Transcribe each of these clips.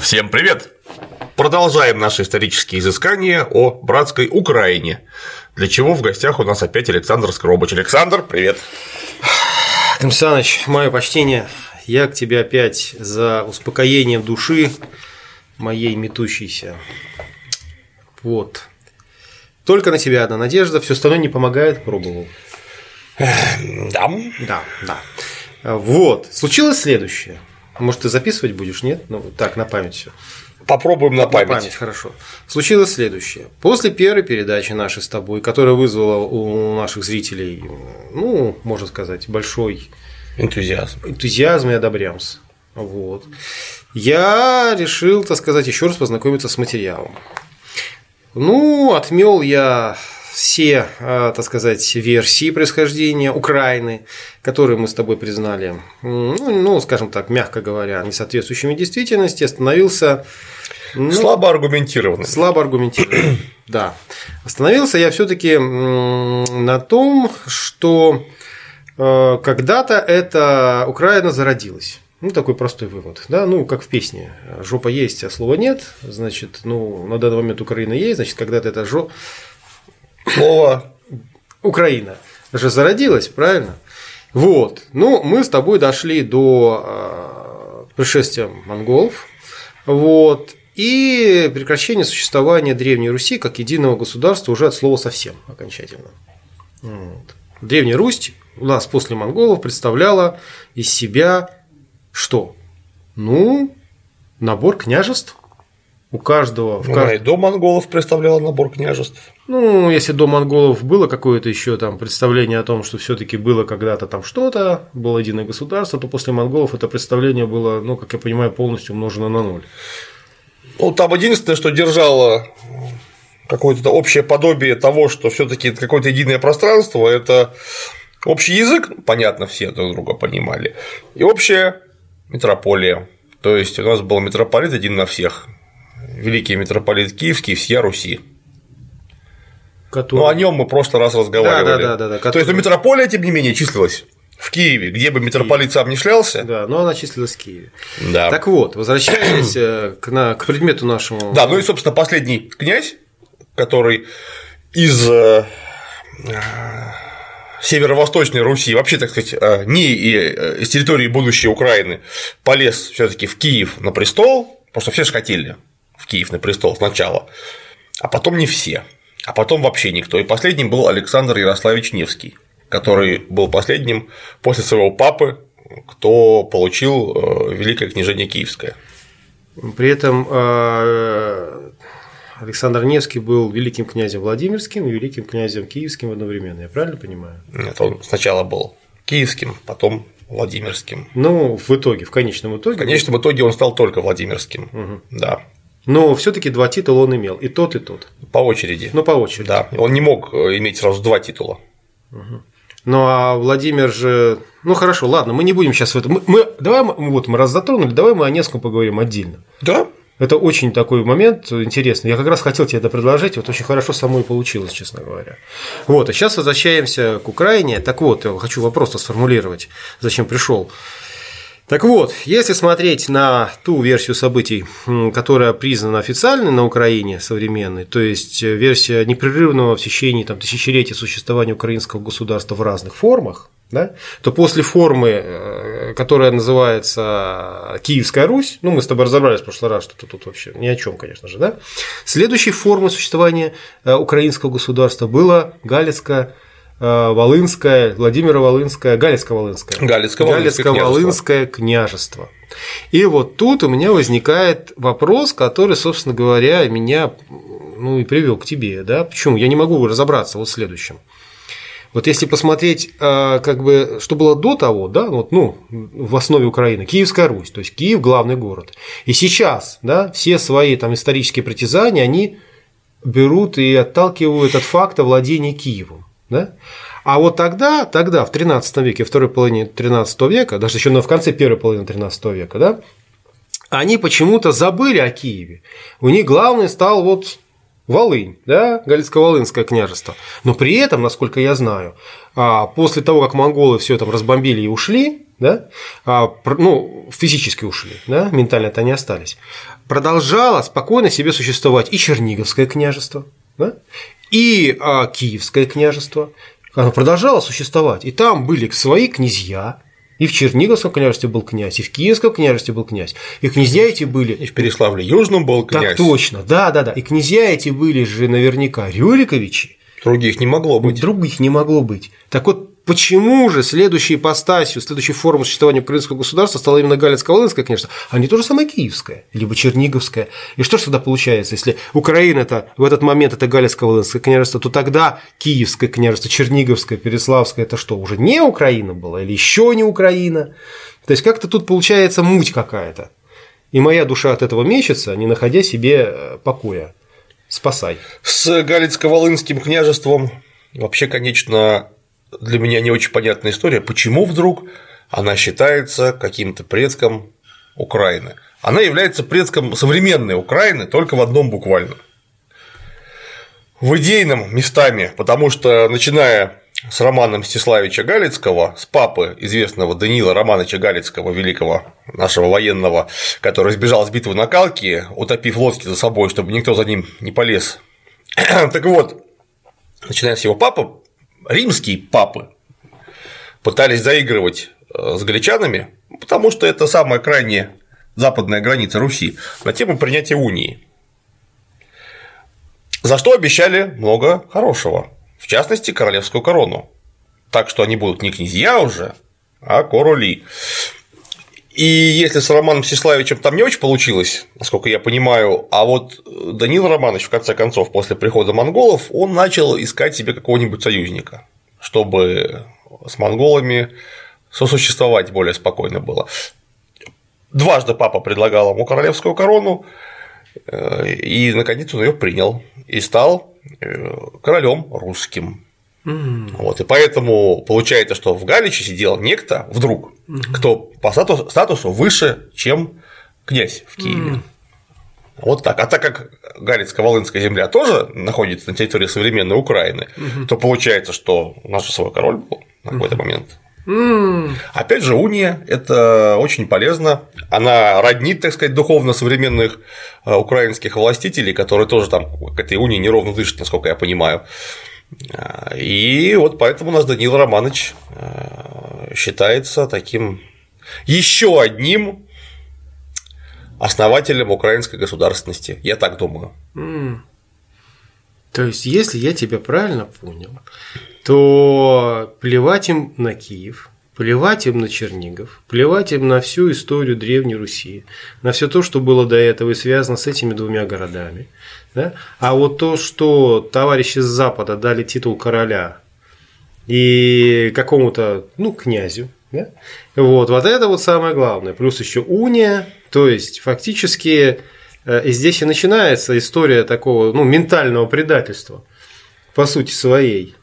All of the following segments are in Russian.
Всем привет! Продолжаем наши исторические изыскания о братской Украине, для чего в гостях у нас опять Александр Скоробыч. Александр, привет! Александрович, мое почтение, я к тебе опять за успокоением души моей метущейся. Вот. Только на тебя одна надежда, все остальное не помогает, пробовал. Да. Да, да. Вот. Случилось следующее. Может, ты записывать будешь, нет? Ну, так, на память все. Попробуем на память. На память, хорошо. Случилось следующее. После первой передачи нашей с тобой, которая вызвала у наших зрителей, ну, можно сказать, большой Энтузиазм. энтузиазм и одобрямс. Вот. Я решил, так сказать, еще раз познакомиться с материалом. Ну, отмел я все, э, так сказать, версии происхождения Украины, которые мы с тобой признали, ну, ну, скажем так, мягко говоря, несоответствующими действительности, остановился ну, Слабо аргументированный. Слабо аргументированный. Да. Остановился я все-таки на том, что э, когда-то эта Украина зародилась. Ну, такой простой вывод. Да? Ну, как в песне. Жопа есть, а слова нет. Значит, ну, на данный момент Украина есть, значит, когда-то это жопа. Слово Украина же зародилась, правильно? Вот. Ну, мы с тобой дошли до э, пришествия монголов. Вот. И прекращение существования Древней Руси как единого государства уже от слова совсем окончательно. Вот. Древняя Русь у нас после монголов представляла из себя что? Ну, набор княжеств. У каждого в Ну, кажд- и до монголов представляла набор княжеств. ну, если до монголов было какое-то еще там представление о том, что все-таки было когда-то там что-то, было единое государство, то после монголов это представление было, ну, как я понимаю, полностью умножено на ноль. Ну, там единственное, что держало какое-то общее подобие того, что все-таки какое-то единое пространство, это общий язык, понятно, все друг друга понимали, и общая метрополия. То есть у нас был митрополит один на всех. Великий митрополит Киевский, всея Руси. Который... Ну, о нем мы просто раз разговаривали. Да, да, да, да, да, То есть, ну, который- митрополия, тем не менее, числилась в Киеве, где бы митрополит сам не шлялся. Да, но она числилась в Киеве. Да. Так вот, возвращаясь э, к, на- к предмету нашему. Да, ну и, собственно, последний князь, который из э, э, северо-восточной Руси, вообще, так сказать, э, не из территории будущей Украины, полез все таки в Киев на престол, потому что все же хотели в Киев на престол сначала, а потом не все, а потом вообще никто. И последним был Александр Ярославич Невский, который был последним после своего папы, кто получил э, Великое княжение Киевское. При этом э, Александр Невский был великим князем Владимирским и великим князем Киевским одновременно. Я правильно понимаю? Нет, он сначала был киевским, потом Владимирским. Ну, в итоге, в конечном итоге. В конечном итоге он стал только Владимирским. Да. Но все-таки два титула он имел. И тот, и тот. По очереди. Ну, по очереди. Да. Он не мог э, иметь сразу два титула. Ну а Владимир же. Ну хорошо, ладно, мы не будем сейчас в этом. Мы, мы- давай мы, вот мы раз затронули, давай мы о Невском поговорим отдельно. Да. Это очень такой момент интересный. Я как раз хотел тебе это предложить, вот очень хорошо само и получилось, честно говоря. Вот, а сейчас возвращаемся к Украине. Так вот, я хочу вопрос сформулировать, зачем пришел. Так вот, если смотреть на ту версию событий, которая признана официальной на Украине современной, то есть э, версия непрерывного в течение там, тысячелетия существования украинского государства в разных формах, да, то после формы, э, которая называется Киевская Русь, ну, мы с тобой разобрались в прошлый раз, что тут, тут вообще ни о чем, конечно же, да, следующей формой существования э, украинского государства было Галицкое Волынское, Владимиро-Волынское, Галицко-Волынское. Галицко-Волынское Галицко-Волынское княжество. И вот тут у меня возникает вопрос, который, собственно говоря, меня ну, и привел к тебе. Да? Почему? Я не могу разобраться вот в следующем. Вот если посмотреть, а, как бы, что было до того, да, вот, ну, в основе Украины, Киевская Русь, то есть Киев – главный город. И сейчас, да, все свои там исторические притязания, они берут и отталкивают от факта владения Киевом. Да? А вот тогда, тогда, в 13 веке, второй половине 13 века, даже еще в конце первой половины 13 века, да, они почему-то забыли о Киеве. У них главный стал вот Волынь, да, Галицко-Волынское княжество. Но при этом, насколько я знаю, а, после того, как монголы все там разбомбили и ушли, да, а, ну, физически ушли, да, ментально-то они остались, продолжало спокойно себе существовать и Черниговское княжество, да, и а, Киевское княжество, оно продолжало существовать, и там были свои князья, и в Черниговском княжестве был князь, и в Киевском княжестве был князь. И князья эти были... И в Переславле Южном был князь. Так точно, да, да, да. И князья эти были же наверняка Рюриковичи. Других не могло быть. Других не могло быть. Так вот, Почему же следующей ипостасью, следующей формой существования украинского государства стала именно Галицко-Волынское, конечно, а не то же самое Киевское, либо Черниговское? И что же тогда получается, если Украина это в этот момент это Галицко-Волынское княжество, то тогда Киевское княжество, Черниговское, Переславское это что, уже не Украина была или еще не Украина? То есть как-то тут получается муть какая-то. И моя душа от этого мечется, не находя себе э, покоя. Спасай. С Галицко-Волынским княжеством вообще, конечно, для меня не очень понятная история, почему вдруг она считается каким-то предком Украины. Она является предком современной Украины только в одном буквально. В идейном местами, потому что начиная с романа Мстиславича Галицкого, с папы известного Даниила Романовича Галицкого, великого нашего военного, который сбежал с битвы на Калке, утопив лодки за собой, чтобы никто за ним не полез. так вот, начиная с его папы, римские папы пытались заигрывать э, с галичанами, потому что это самая крайняя западная граница Руси, на тему принятия унии. За что обещали много хорошего, в частности, королевскую корону. Так что они будут не князья уже, а короли. И если с Романом Сеславичем там не очень получилось, насколько я понимаю, а вот Данил Романович, в конце концов, после прихода монголов, он начал искать себе какого-нибудь союзника, чтобы с монголами сосуществовать более спокойно было. Дважды папа предлагал ему королевскую корону, э, и наконец он ее принял и стал э, королем русским. Mm. Вот, и поэтому получается, что в Галиче сидел некто вдруг, кто по статусу, выше, чем князь в Киеве. Mm. Вот так. А так как Галицко-Волынская земля тоже находится на территории современной Украины, то получается, что наш свой король был на какой-то момент. Mm. Опять же, уния – это очень полезно. Она роднит, так сказать, духовно современных э, украинских властителей, которые тоже там к этой унии неровно дышат, насколько я понимаю. И вот поэтому у нас Данил Романович э, считается таким еще одним основателем украинской государственности. Я так думаю. Mm. То есть, если я тебя правильно понял, то плевать им на Киев, плевать им на Чернигов, плевать им на всю историю Древней Руси, на все то, что было до этого и связано с этими двумя городами. Да? А вот то, что товарищи с Запада дали титул короля и какому-то, ну, князю, да? вот, вот это вот самое главное. Плюс еще уния, то есть фактически э, здесь и начинается история такого, ну, ментального предательства по сути своей.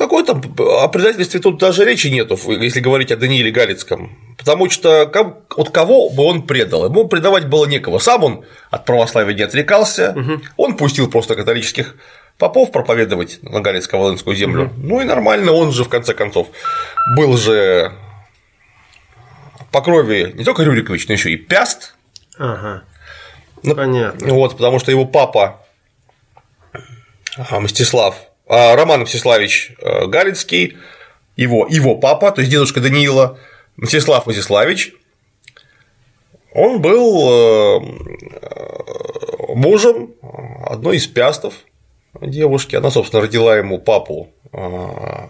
Какой там о предательстве тут даже речи нету, если говорить о Данииле Галицком. Потому что от кого бы он предал? Ему предавать было некого. Сам он от православия не отрекался, угу. он пустил просто католических попов проповедовать на Галицко-Волынскую землю. Угу. Ну и нормально, он же в конце концов был же по крови не только Рюрикович, но еще и Пяст. Ага. Ну, Понятно. Вот, потому что его папа Мстислав а, Роман Мстиславич э, Галицкий, его, его папа, то есть дедушка Даниила, Мстислав Мстиславич, он был э, мужем одной из пястов девушки. Она, собственно, родила ему папу э,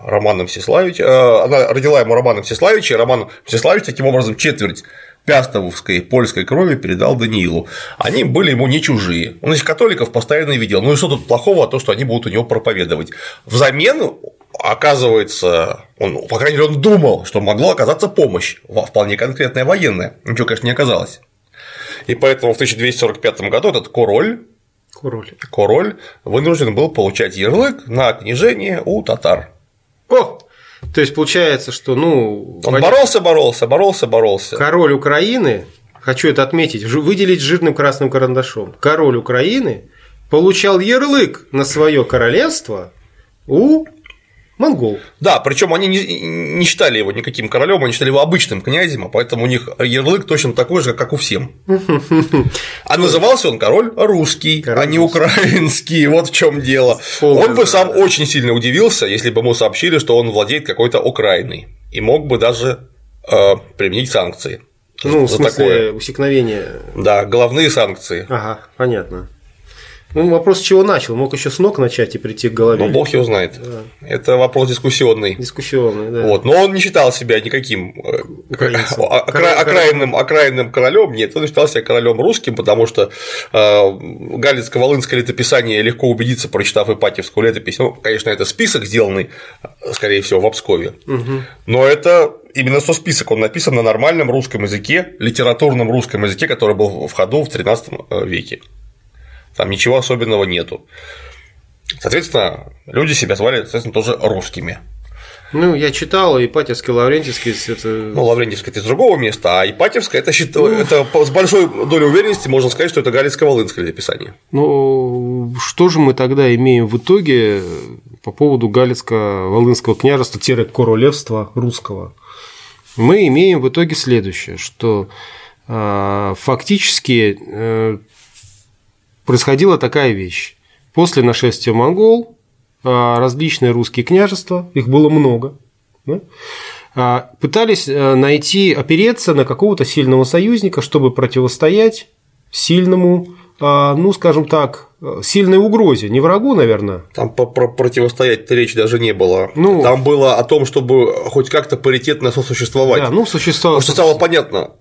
Романа Мстиславича. Она родила ему Романа Мстиславича, и Роман Мстиславич таким образом четверть пястовской польской крови передал Даниилу. Они были ему не чужие. Он из католиков постоянно видел. Ну и что тут плохого, то, что они будут у него проповедовать. Взамен оказывается, он, по крайней мере, он думал, что могло оказаться помощь, вполне конкретная военная. Ничего, конечно, не оказалось. И поэтому в 1245 году этот король Король. Король вынужден был получать ярлык на княжение у татар. О, то есть получается, что ну. Он боролся, боролся, боролся, боролся. Король Украины, хочу это отметить, выделить жирным красным карандашом. Король Украины получал ярлык на свое королевство у Монгол. Да, причем они не, не считали его никаким королем, они считали его обычным князем, а поэтому у них ярлык точно такой же, как у всем. А назывался он король русский, король а не украинский. Вот в чем дело. Он бы сам очень сильно удивился, если бы ему сообщили, что он владеет какой-то Украиной, и мог бы даже э, применить санкции. Ну, в смысле, такое. усекновение. Да, головные санкции. Ага, понятно. Ну, вопрос, с чего начал? Мог еще с ног начать и прийти к голове. Ну, бог его знает. Да. Это вопрос дискуссионный. Дискуссионный, да. Вот. Но он не считал себя никаким э, окра... окраинным, окраинным королем. Нет, он считал себя королем русским, потому что э, Галицко-Волынское летописание легко убедиться, прочитав Ипатьевскую летопись. Ну, конечно, это список, сделанный, скорее всего, в Обскове. Угу. Но это именно со список, он написан на нормальном русском языке, литературном русском языке, который был в ходу в XIII э, веке. Там ничего особенного нету. Соответственно, люди себя звали, соответственно, тоже русскими. Ну, я читал, Ипатьевский, Лаврентьевский это… Ну, Лаврентьевский – это из другого места, а Ипатьевское – это, ну... это с большой долей уверенности можно сказать, что это Галицко-Волынское написание. Ну, что же мы тогда имеем в итоге по поводу Галицко-Волынского княжества-королевства русского? Мы имеем в итоге следующее, что а, фактически э, происходила такая вещь. После нашествия монгол а, различные русские княжества, их было много, да, а, пытались э, найти, опереться на какого-то сильного союзника, чтобы противостоять сильному, а, ну, скажем так, сильной угрозе, не врагу, наверное. Там про противостоять речи даже не было. Ну, Там было о том, чтобы хоть как-то паритетно сосуществовать. Да, ну, существовать. Потому что стало понятно,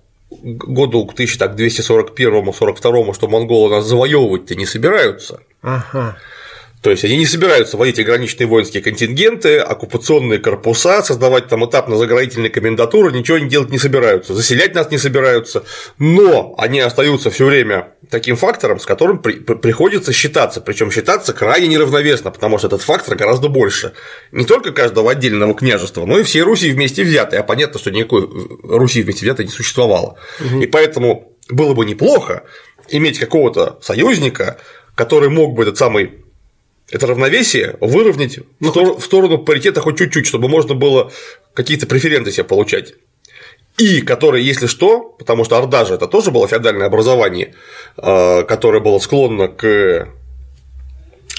году к 1241-42, что монголы нас завоевывать-то не собираются. Ага. То есть они не собираются вводить ограниченные воинские контингенты, оккупационные корпуса, создавать там этапно-заградительные комендатуры, ничего они делать не собираются, заселять нас не собираются, но они остаются все время таким фактором, с которым при, приходится считаться, причем считаться крайне неравновесно, потому что этот фактор гораздо больше. Не только каждого отдельного княжества, но и всей Руси вместе взятой, а понятно, что никакой Руси вместе взятой не существовало. Угу. И поэтому было бы неплохо иметь какого-то союзника, который мог бы этот самый это равновесие выровнять ну, в, сторону паритета хоть чуть-чуть, чтобы можно было какие-то преференции себе получать. И который, если что, потому что Орда же это тоже было феодальное образование, э, которое было склонно к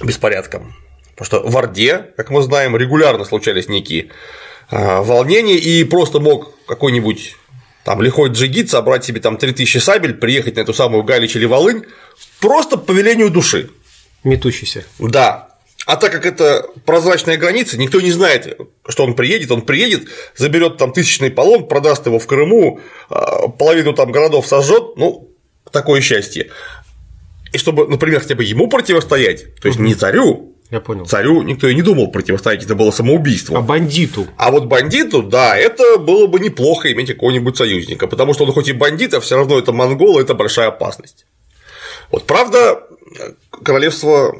беспорядкам. Потому что в Орде, как мы знаем, регулярно случались некие э, волнения, и просто мог какой-нибудь там лихой джигит собрать себе там 3000 сабель, приехать на эту самую Галич или Волынь просто по велению души. Метущийся. Да. А так как это прозрачная граница, никто не знает, что он приедет, он приедет, заберет там тысячный полон, продаст его в Крыму, а, половину там городов сожжет, ну, такое счастье. И чтобы, например, хотя бы ему противостоять, то есть не царю, я понял. Царю никто и не думал противостоять, это было самоубийство. А бандиту? А вот бандиту, да, это было бы неплохо иметь какого-нибудь союзника, потому что он хоть и бандит, а все равно это монголы, это большая опасность. Вот правда, королевство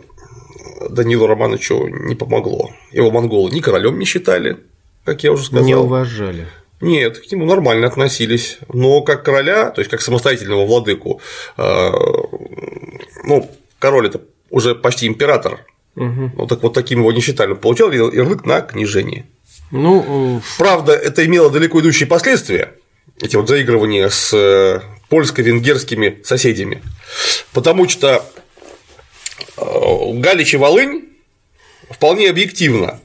Данилу Романовичу не помогло. Его монголы ни королем не считали, как я уже сказал. Не уважали. Нет, к нему нормально относились. Но как короля, то есть как самостоятельного владыку, э, ну, король это уже почти император. Угу. Ну так вот таким его не считали. Он получал ярлык на княжение. Ну, э, правда, это имело далеко идущие последствия. Эти вот заигрывания с э, польско-венгерскими соседями. Потому что Э, Галич и Волынь вполне объективно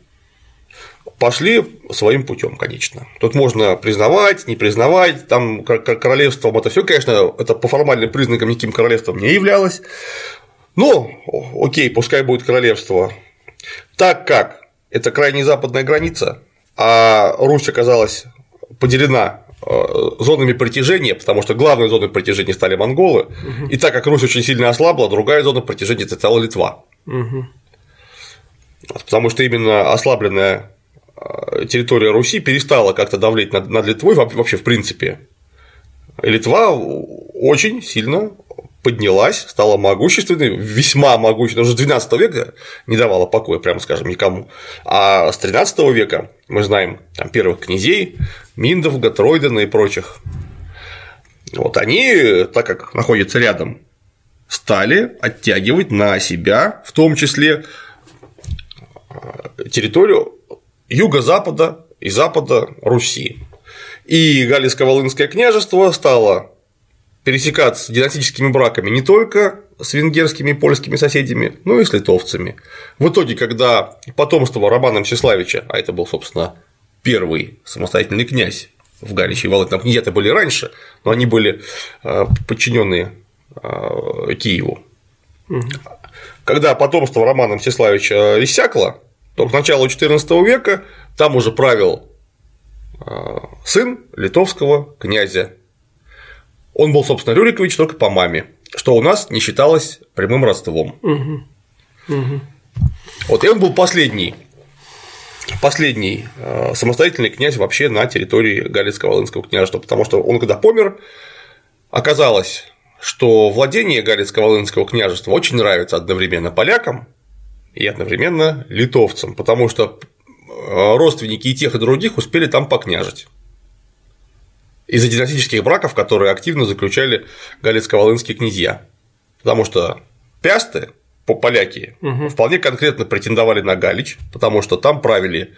пошли своим путем, конечно. Тут можно признавать, не признавать, там королевством это все, конечно, это по формальным признакам никаким королевством не являлось. Но, окей, пускай будет королевство. Так как это крайне западная граница, а Русь оказалась поделена зонами притяжения, потому что главной зоной притяжения стали монголы, угу. и так как Русь очень сильно ослабла, другая зона притяжения это стала Литва. Угу. Потому что именно ослабленная э, территория Руси перестала как-то давлеть над, над Литвой вообще в принципе. И Литва очень сильно поднялась, стала могущественной, весьма могущественной, уже с 12 века не давала покоя, прямо скажем, никому. А с 13 века мы знаем там, первых князей, Миндов, Гатроидена и прочих. Вот они, так как находятся рядом, стали оттягивать на себя, в том числе э, территорию юго-запада и запада Руси. И Галицко-Волынское княжество стало пересекаться династическими браками не только с венгерскими и польскими соседями, но и с литовцами. В итоге, когда потомство Романа Мстиславича, а это был, собственно, первый самостоятельный князь в Галиче и Волыне, там князья-то были раньше, но они были а, подчиненные а, Киеву. Когда потомство Романа Мстиславича иссякло, то к началу XIV века там уже правил а, сын литовского князя он был, собственно, Рюрикович только по маме, что у нас не считалось прямым родством. Угу. Угу. Вот, и он был последний последний э, самостоятельный князь вообще на территории Галицко-Волынского княжества, потому что он когда помер, оказалось, что владение Галицко-Волынского княжества очень нравится одновременно полякам и одновременно литовцам, потому что э, родственники и тех, и других успели там покняжить из-за династических браков, которые активно заключали галицко-волынские князья. Потому что пясты, поляки, угу. вполне конкретно претендовали на Галич, потому что там правили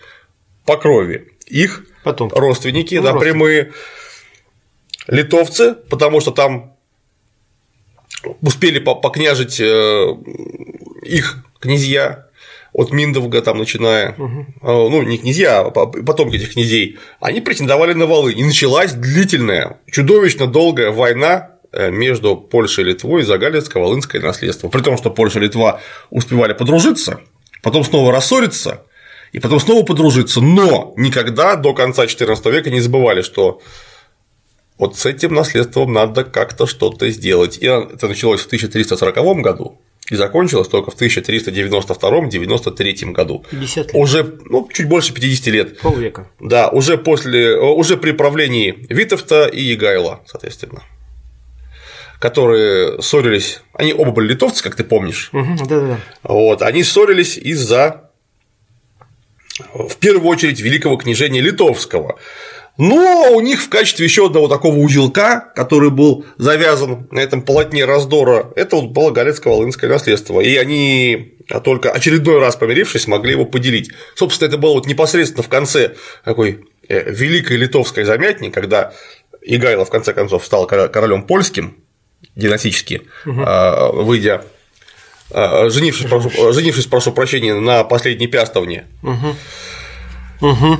по крови их Потом. родственники, ну, да, родственники. прямые литовцы, потому что там успели покняжить э, их князья, от Миндовга там начиная, угу. ну не князья, а потомки этих князей, они претендовали на Волынь. И началась длительная, чудовищно долгая война между Польшей и Литвой за Галицко-Волынское наследство. При том, что Польша и Литва успевали подружиться, потом снова рассориться, и потом снова подружиться, но никогда до конца XIV века не забывали, что вот с этим наследством надо как-то что-то сделать. И это началось в 1340 году, и закончилась только в 1392-93 году. 50 лет. Уже ну, чуть больше 50 лет. Полвека. Да, уже после, уже при правлении Витовта и Егайла, соответственно которые ссорились, они оба были литовцы, как ты помнишь. Угу, да, да. Вот, они ссорились из-за, в первую очередь, великого княжения литовского, но у них в качестве еще одного такого узелка, который был завязан на этом полотне раздора, это вот было Галецко-Волынское наследство. И они только очередной раз помирившись, могли его поделить. Собственно, это было вот непосредственно в конце такой э, великой литовской замятни, когда Игайло в конце концов стал королем польским династически, угу. выйдя а, женившись, прошу, женившись, прошу прощения, на последней пястовне. Угу. Угу.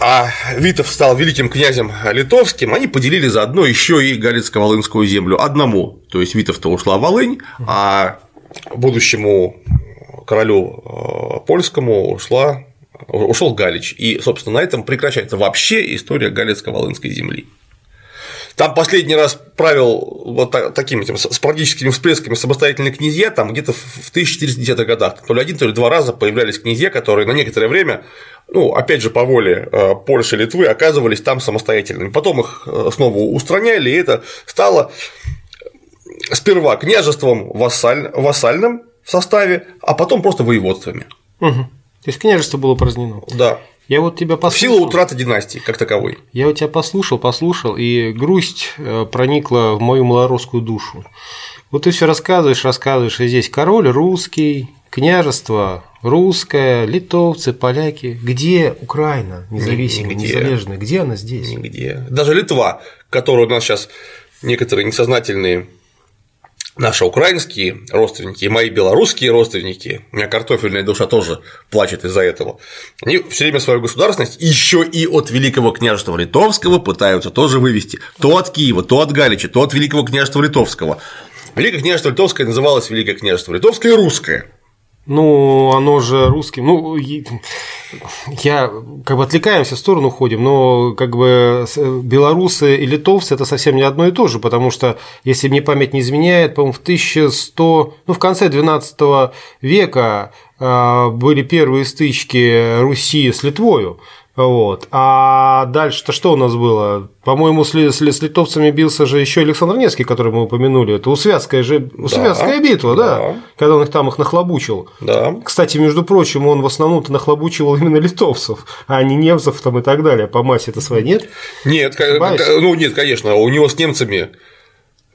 А Витов стал великим князем литовским, они поделили заодно еще и Галицко-Волынскую землю одному. То есть Витов-то ушла в Волынь, а будущему королю э, польскому ушла ушел Галич. И, собственно, на этом прекращается вообще история Галицко-Волынской земли. Там последний раз правил вот такими этим спорадическими всплесками самостоятельные князья, там где-то в 1410-х годах, то ли один, то ли два раза появлялись князья, которые на некоторое время, ну, опять же, по воле э, Польши, Литвы, оказывались там самостоятельными. Потом их э, снова устраняли, и это стало сперва княжеством вассаль... вассальным в составе, а потом просто воеводствами. Угу. То есть княжество было упразднено. Да. Я вот тебя послушал. Сила утраты династии, как таковой. Я вот тебя послушал, послушал, и грусть э, проникла в мою малорусскую душу. Вот ты все рассказываешь, рассказываешь, и здесь король русский, княжество русское, литовцы, поляки. Где Украина независимая, Нигде. незалежная? Где она здесь? Нигде. Даже Литва, которую у нас сейчас некоторые несознательные наши украинские родственники и мои белорусские родственники, у меня картофельная душа тоже плачет из-за этого, они все время свою государственность еще и от Великого княжества Литовского пытаются тоже вывести. То от Киева, то от Галича, то от Великого княжества Литовского. Великое княжество Литовское называлось Великое княжество Литовское и Русское. Ну, оно же русским. Ну, я как бы отвлекаемся в сторону ходим, но как бы белорусы и литовцы это совсем не одно и то же, потому что, если мне память не изменяет, по-моему, в 1100, ну, в конце XII века а, были первые стычки Руси с Литвою. Вот. А дальше-то что у нас было? По-моему, с, с, с литовцами бился же еще Александр Невский, который мы упомянули. Это Усвятская же Усвятская да, битва, да, да, когда он их там их нахлобучил. Да. Кстати, между прочим, он в основном-то нахлобучивал именно литовцев, а не немцев там и так далее. По массе это своей нет? Нет, ну нет, конечно, у него с немцами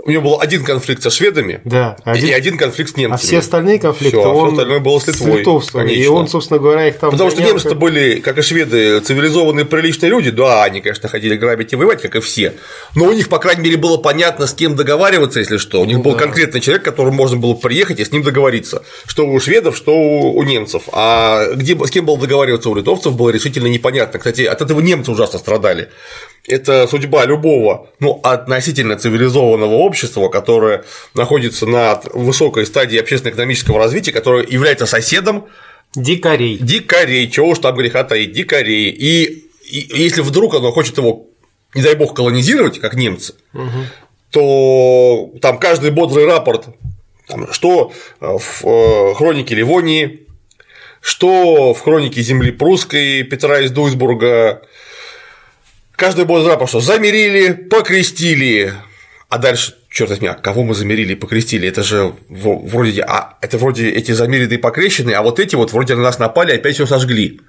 у него был один конфликт со шведами да, один... и один конфликт с немцами. А все остальные конфликты Всё, а он все остальное было с Литвой. С и он, собственно говоря, их там. Потому что немцы-то были, как и шведы, цивилизованные, приличные люди. Да, они, конечно, ходили грабить и воевать, как и все. Но у них, по крайней мере, было понятно, с кем договариваться, если что. У них ну, был да. конкретный человек, которому можно было приехать и с ним договориться. Что у шведов, что у немцев. А где, с кем было договариваться у литовцев, было решительно непонятно. Кстати, от этого немцы ужасно страдали это судьба любого ну, относительно цивилизованного общества, которое находится на высокой стадии общественно-экономического развития, которое является соседом дикарей. Дикарей, чего уж там греха таить, дикарей. И, и если вдруг оно хочет его, не дай бог, колонизировать, как немцы, угу. то там каждый бодрый рапорт, там, что в э, хронике Ливонии, что в хронике земли прусской Петра из Дуйсбурга, Каждый бой рапорт, что замерили, покрестили, а дальше, черт возьми, а кого мы замерили и покрестили? Это же вроде, а это вроде эти замеренные покрещенные, а вот эти вот вроде на нас напали, опять все сожгли.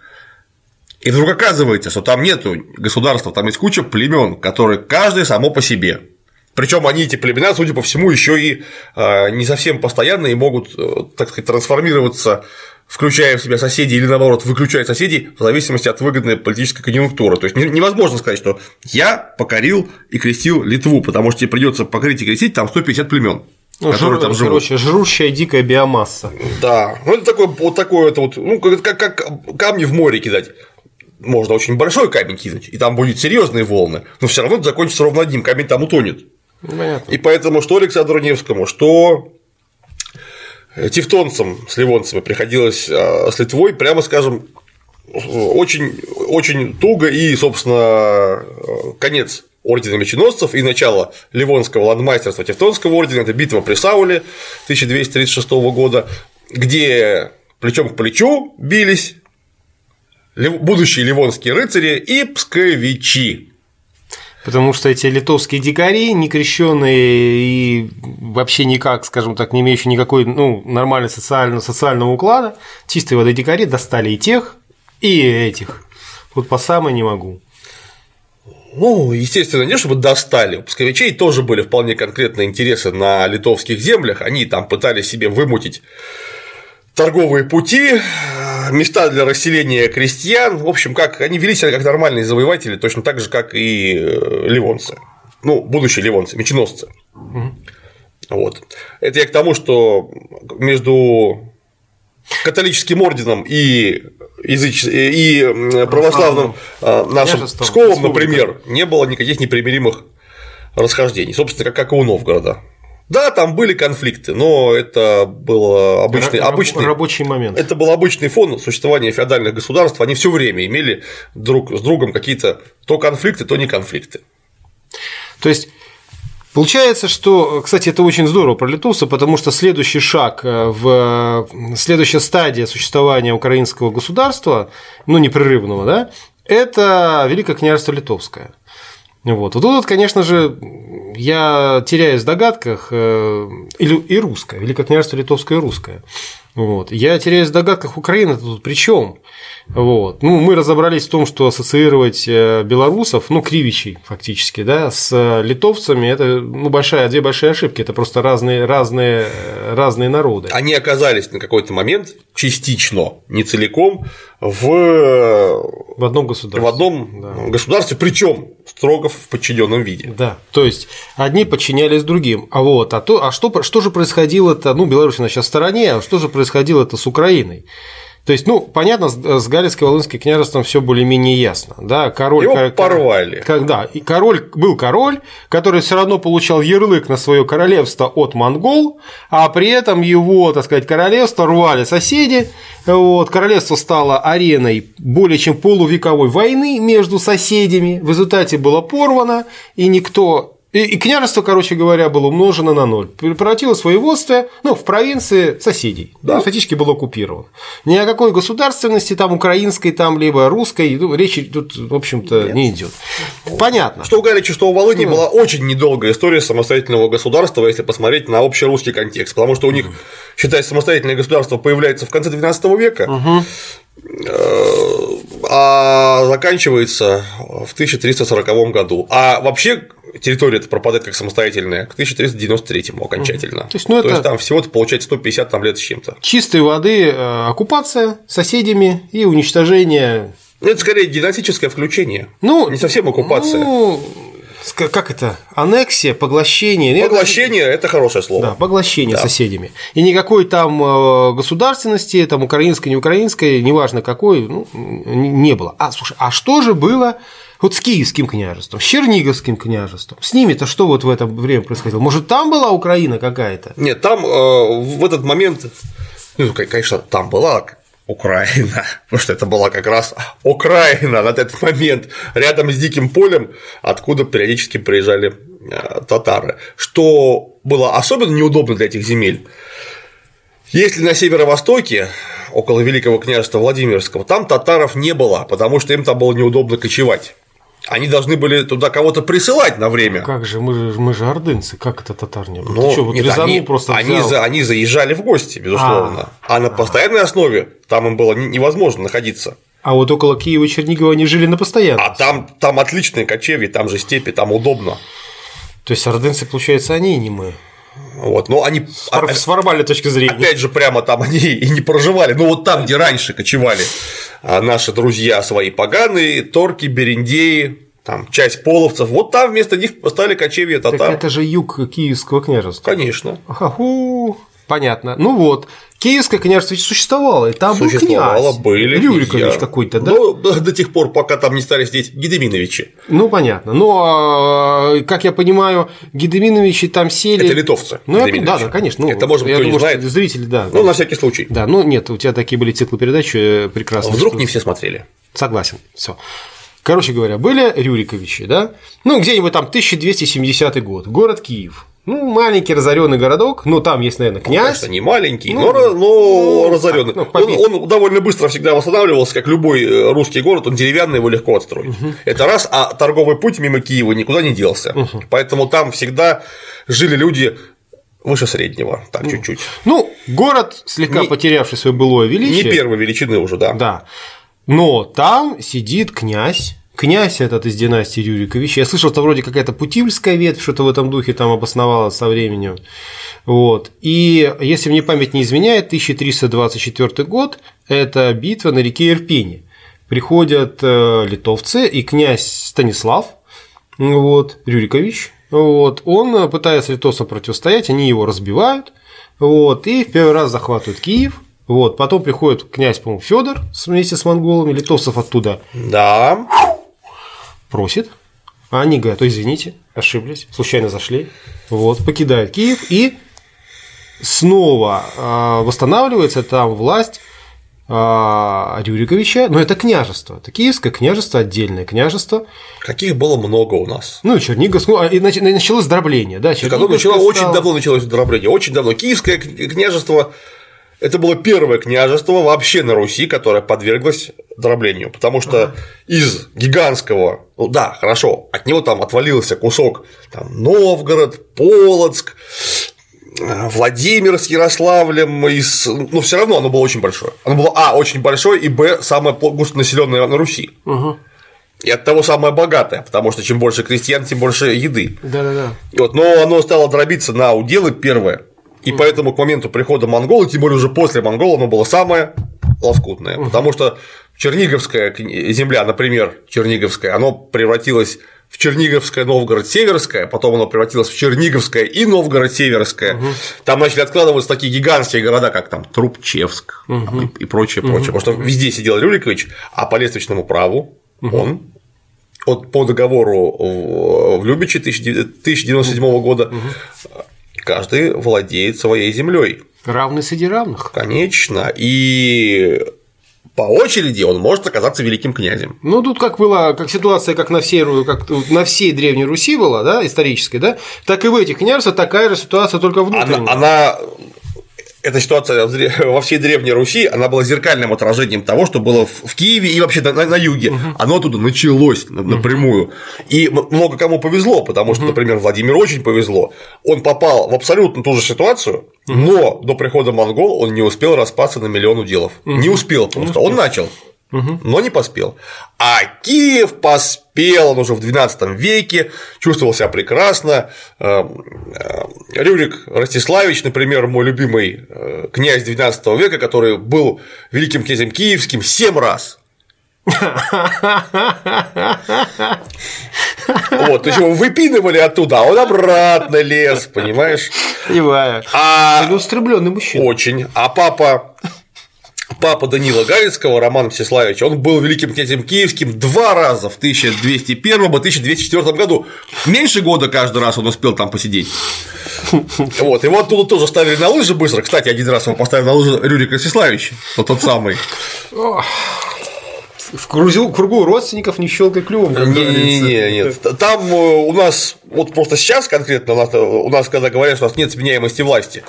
И вдруг оказывается, что там нету государства, там есть куча племен, которые каждый само по себе. Причем они, эти племена, судя по всему, еще и а, не совсем постоянно и могут, э, так сказать, трансформироваться включая в себя соседей или наоборот выключая соседей в зависимости от выгодной политической конъюнктуры. То есть невозможно сказать, что я покорил и крестил Литву, потому что тебе придется покорить и крестить там 150 племен. Ну, жир, там живут. короче, жрущая дикая биомасса. Да, ну это такой вот такой это вот, ну как, как, как камни в море кидать. Можно очень большой камень кинуть, и там будет серьезные волны, но все равно это закончится ровно одним, камень там утонет. Понятно. И поэтому что Александру Невскому, что тевтонцам с ливонцами приходилось а, с Литвой, прямо скажем, очень, очень туго и, собственно, конец ордена меченосцев и начало Ливонского ландмайстерства Тевтонского ордена – это битва при Сауле 1236 года, где плечом к плечу бились будущие ливонские рыцари и псковичи. Потому что эти литовские дикари, некрещенные и вообще никак, скажем так, не имеющие никакой ну, нормального социального, социального уклада, чистой воды дикари достали и тех, и этих. Вот по самой не могу. Ну, естественно, не чтобы достали. У псковичей тоже были вполне конкретные интересы на литовских землях. Они там пытались себе вымутить торговые пути, места для расселения крестьян, в общем, как они вели себя как нормальные завоеватели, точно так же, как и э, ливонцы, ну, будущие ливонцы, меченосцы. Угу. Вот. Это я к тому, что между католическим орденом и языч... и православным а, нашим Псковом, например, не было никаких непримиримых расхождений, собственно, как, как и у Новгорода. Да, там были конфликты, но это был обычный, обычный рабочий момент. Это был обычный фон существования феодальных государств. Они все время имели друг с другом какие-то то конфликты, то не конфликты. То есть Получается, что, кстати, это очень здорово про литовцев, потому что следующий шаг э, в следующая стадия существования украинского государства, ну непрерывного, да, это Великое княжество Литовское. Вот. вот тут, конечно же, я теряюсь в догадках, э, и русское, Великое княжество Литовское и русское. Вот. Я теряюсь в догадках Украины тут при чем? Вот. Ну, мы разобрались в том, что ассоциировать э, белорусов, ну, кривичей фактически, да, с литовцами – это ну, большая, две большие ошибки, это просто разные, разные, разные народы. Они оказались на какой-то момент частично, не целиком, в, в одном государстве. В одном да. государстве, причем строго в подчиненном виде. Да. То есть одни подчинялись другим. А вот, а то, а что, что же происходило-то? Ну, Беларусь на сейчас в стороне, а что же происходило-то с Украиной? То есть, ну, понятно, с Галицко-Волынским княжеством все более-менее ясно. Да, король, Его кор... порвали. Когда и король был король, который все равно получал ярлык на свое королевство от монгол, а при этом его, так сказать, королевство рвали соседи. Вот, королевство стало ареной более чем полувековой войны между соседями. В результате было порвано, и никто и, и княжество, короче говоря, было умножено на ноль. Превратилось в воеводство ну, в провинции соседей. Да. Фактически было оккупировано. Ни о какой государственности, там, украинской, там, либо русской, ну, речи тут, в общем-то, не идет. Понятно. Что у Галича, что у Волыни ну. была очень недолгая история самостоятельного государства, если посмотреть на общерусский контекст. Потому что у них, считай, самостоятельное государство появляется в конце XII века. Угу а заканчивается в 1340 году. А вообще территория это пропадает как самостоятельная к 1393 окончательно. То есть, ну, То это- есть там всего-то получается 150 там, лет с чем-то. Чистой воды э, оккупация соседями и уничтожение. Ну, это скорее династическое включение. Ну, Не совсем оккупация. Ну, как это? Аннексия, поглощение. Поглощение – это хорошее слово. Да, поглощение Да. соседями. И никакой там э, государственности, там украинской, не украинской, неважно какой, ну, не было. А слушай, а что же было вот с Киевским княжеством, с Черниговским княжеством? С ними-то что вот в это время происходило? Может, там была Украина какая-то? Нет, там э, в этот момент, ну, конечно, там была Украина, потому что это была как раз Украина на этот момент, рядом с диким полем, откуда периодически приезжали э, татары. Что было особенно неудобно для этих земель, если на северо-востоке, около Великого княжества Владимирского, там татаров не было, потому что им там было неудобно кочевать. Они должны были туда кого-то присылать на время. Как же, мы же, мы же ордынцы, как это татар не было? Ты чё, вот нет, они, просто они, за- они заезжали в гости, безусловно. А, на постоянной основе там им было не- невозможно находиться. А вот около Киева и Чернигова они жили на постоянно. А там, там отличные кочевья, там же степи, там удобно. То есть ордынцы, получается, они, а не мы. Вот. Но они, а- С формальной точки зрения. опять же, прямо там они и не проживали. Ну, вот там, где раньше кочевали а, наши друзья свои поганые, торки, бериндеи, там часть половцев, вот там вместо них поставили кочевья Так татар. это же юг Киевского княжества. Конечно. Аху. Понятно. Ну вот, Киевское княжество ведь существовало, и там был Существовало, князь. были. Рюрикович какой-то, да? Ну, до до тех пор, пока там не стали сидеть Гедеминовичи. Ну, понятно. Но, как я понимаю, Гедеминовичи там сели. Это литовцы. Ну, я, да, да, конечно. Ну, Это, может быть, я не думаю, знает. что зрители, да. Ну, на всякий случай. Да, ну нет, у тебя такие были циклы передач э, прекрасные. Вдруг что- не все смотрели. Согласен. Все. Короче говоря, были Рюриковичи, да? Ну, где-нибудь там 1270 год, город Киев. Ну, маленький разоренный городок, ну, там есть, наверное, князь. Конечно, не маленький, Ну, но, но ну, разоренный. ну, он, он довольно быстро всегда восстанавливался, как любой э, русский город, он деревянный, его легко отстроить. Это раз, а торговый путь мимо Киева никуда не делся. Поэтому там всегда жили люди выше среднего, так чуть-чуть. Ну, город, слегка Не- потерявший свое былое Не величие. первой величины уже, да. Да. Но там сидит князь. Князь этот из династии Рюриковича. Я слышал, там вроде какая-то путивльская ветвь, что-то в этом духе там обосновалась со временем. Вот. И если мне память не изменяет, 1324 год – это битва на реке Ирпени. Приходят э, литовцы, и князь Станислав, вот, Рюрикович, вот, он пытается литовцам противостоять, они его разбивают, вот, и в первый раз захватывают Киев, вот, потом приходит князь, по-моему, Федор вместе с монголами, литовцев оттуда Да. Просит, а они говорят, ой, извините, ошиблись, случайно зашли, вот, покидают Киев и снова а, восстанавливается там власть а, Рюриковича, но это княжество, это Киевское княжество, отдельное княжество, Каких было много у нас. ну Черниговское, ну, а, и нач- началось дробление, да, Черниговское очень стало- давно началось дробление, очень давно. Киевское княжество это было первое княжество вообще на Руси, которое подверглось дроблению, потому что из гигантского, ну да, хорошо, от него там отвалился кусок там, Новгород, Полоцк, э, Владимир с Ярославлем, из... но все равно оно было очень большое. Оно было А, очень большое, и Б, самое густонаселенное на Руси. Мгм. И от того самое богатое, потому что чем больше крестьян, тем больше еды. Да-да-да. И Вот, но оно стало дробиться на уделы первое, и поэтому к моменту прихода монголов, тем более уже после монголов, оно было самое лоскутное, потому что Черниговская земля, например, Черниговская, оно превратилось в Черниговское, Новгород-Северское, потом оно превратилось в Черниговское и Новгород-Северское. Там начали откладываться такие гигантские города, как там Трубчевск там, и, и прочее, прочее. Потому что везде сидел Рюрикович, а по лествичному праву он от, по договору в Любиче 1097 года каждый владеет своей землей. Равный среди равных. Конечно. И по очереди он может оказаться великим князем. Ну, тут как была, как ситуация, как на всей, как на всей Древней Руси была, да, исторической, да, так и в этих княжествах такая же ситуация, только внутренняя. Она, она эта ситуация во всей Древней Руси, она была зеркальным отражением того, что было в Киеве и вообще на, на- юге. Оно оттуда началось на- напрямую. И много кому повезло, потому что, например, Владимиру очень повезло. Он попал в абсолютно ту же ситуацию, но до прихода монгол он не успел распаться на миллион уделов. Не успел просто. Он начал. Но не поспел. А Киев поспел, он уже в XII веке, чувствовал себя прекрасно. Э, э, Рюрик Ростиславич, например, мой любимый э, князь XII века, который был великим князем киевским семь раз. Вот, то есть его выпинывали оттуда, а он обратно лез, понимаешь? Понимаю. А... Целеустремленный мужчина. Очень. А папа папа Данила Галицкого, Роман Мстиславич, он был великим князем киевским два раза в 1201 и 1204 году. Меньше года каждый раз он успел там посидеть. Вот, его оттуда тоже ставили на лыжи быстро. Кстати, один раз его поставили на лыжи Рюрик Ростиславич, вот тот самый. В кругу, кругу родственников не щелкай клювом. Как не, не, не, нет. Там э, у нас, вот просто сейчас конкретно, у нас, у нас, когда говорят, что у нас нет сменяемости власти,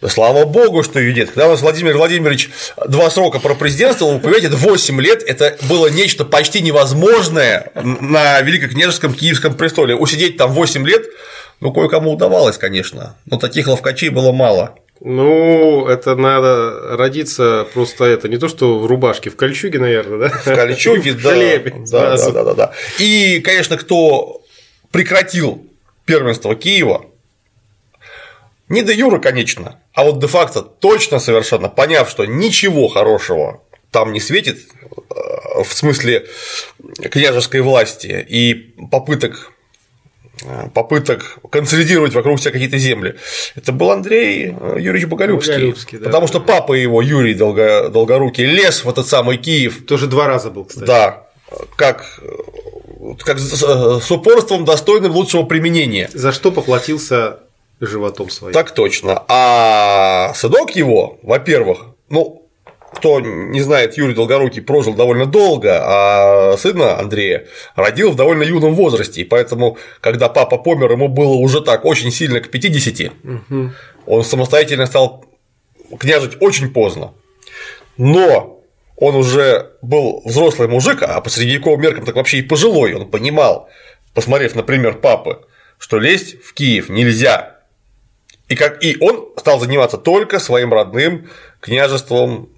да слава богу, что ее нет. Когда у нас Владимир Владимирович два срока про президентство, вы понимаете, 8 лет это было нечто почти невозможное на Великокняжеском Киевском престоле. Усидеть там 8 лет, ну, кое-кому удавалось, конечно, но таких ловкачей было мало. Ну, это надо родиться просто это не то, что в рубашке, в кольчуге, наверное, да? В кольчуге. Да, да, да, да, да. И, конечно, кто прекратил первенство Киева, не до Юра, конечно, а вот де-факто точно совершенно поняв, что ничего хорошего там не светит, э, в смысле княжеской власти и попыток э, попыток консолидировать вокруг себя какие-то земли. Это был Андрей э, Юрьевич Боголюбский. Боголюбский да, потому да, что да. папа его, Юрий Долго, Долгорукий, лез в этот самый Киев. Тоже два раза был, кстати. Да, как как с упорством достойным лучшего применения. За что поплатился животом своим. Так точно. А сынок его, во-первых, ну, кто не знает, Юрий Долгорукий прожил довольно долго, а сына Андрея родил в довольно юном возрасте. И поэтому, когда папа помер, ему было уже так очень сильно к 50. Угу. Он самостоятельно стал княжить очень поздно. Но он уже был взрослый мужик, а по средневековым меркам так вообще и пожилой. Он понимал, посмотрев, например, папы, что лезть в Киев нельзя, и, как, и он стал заниматься только своим родным княжеством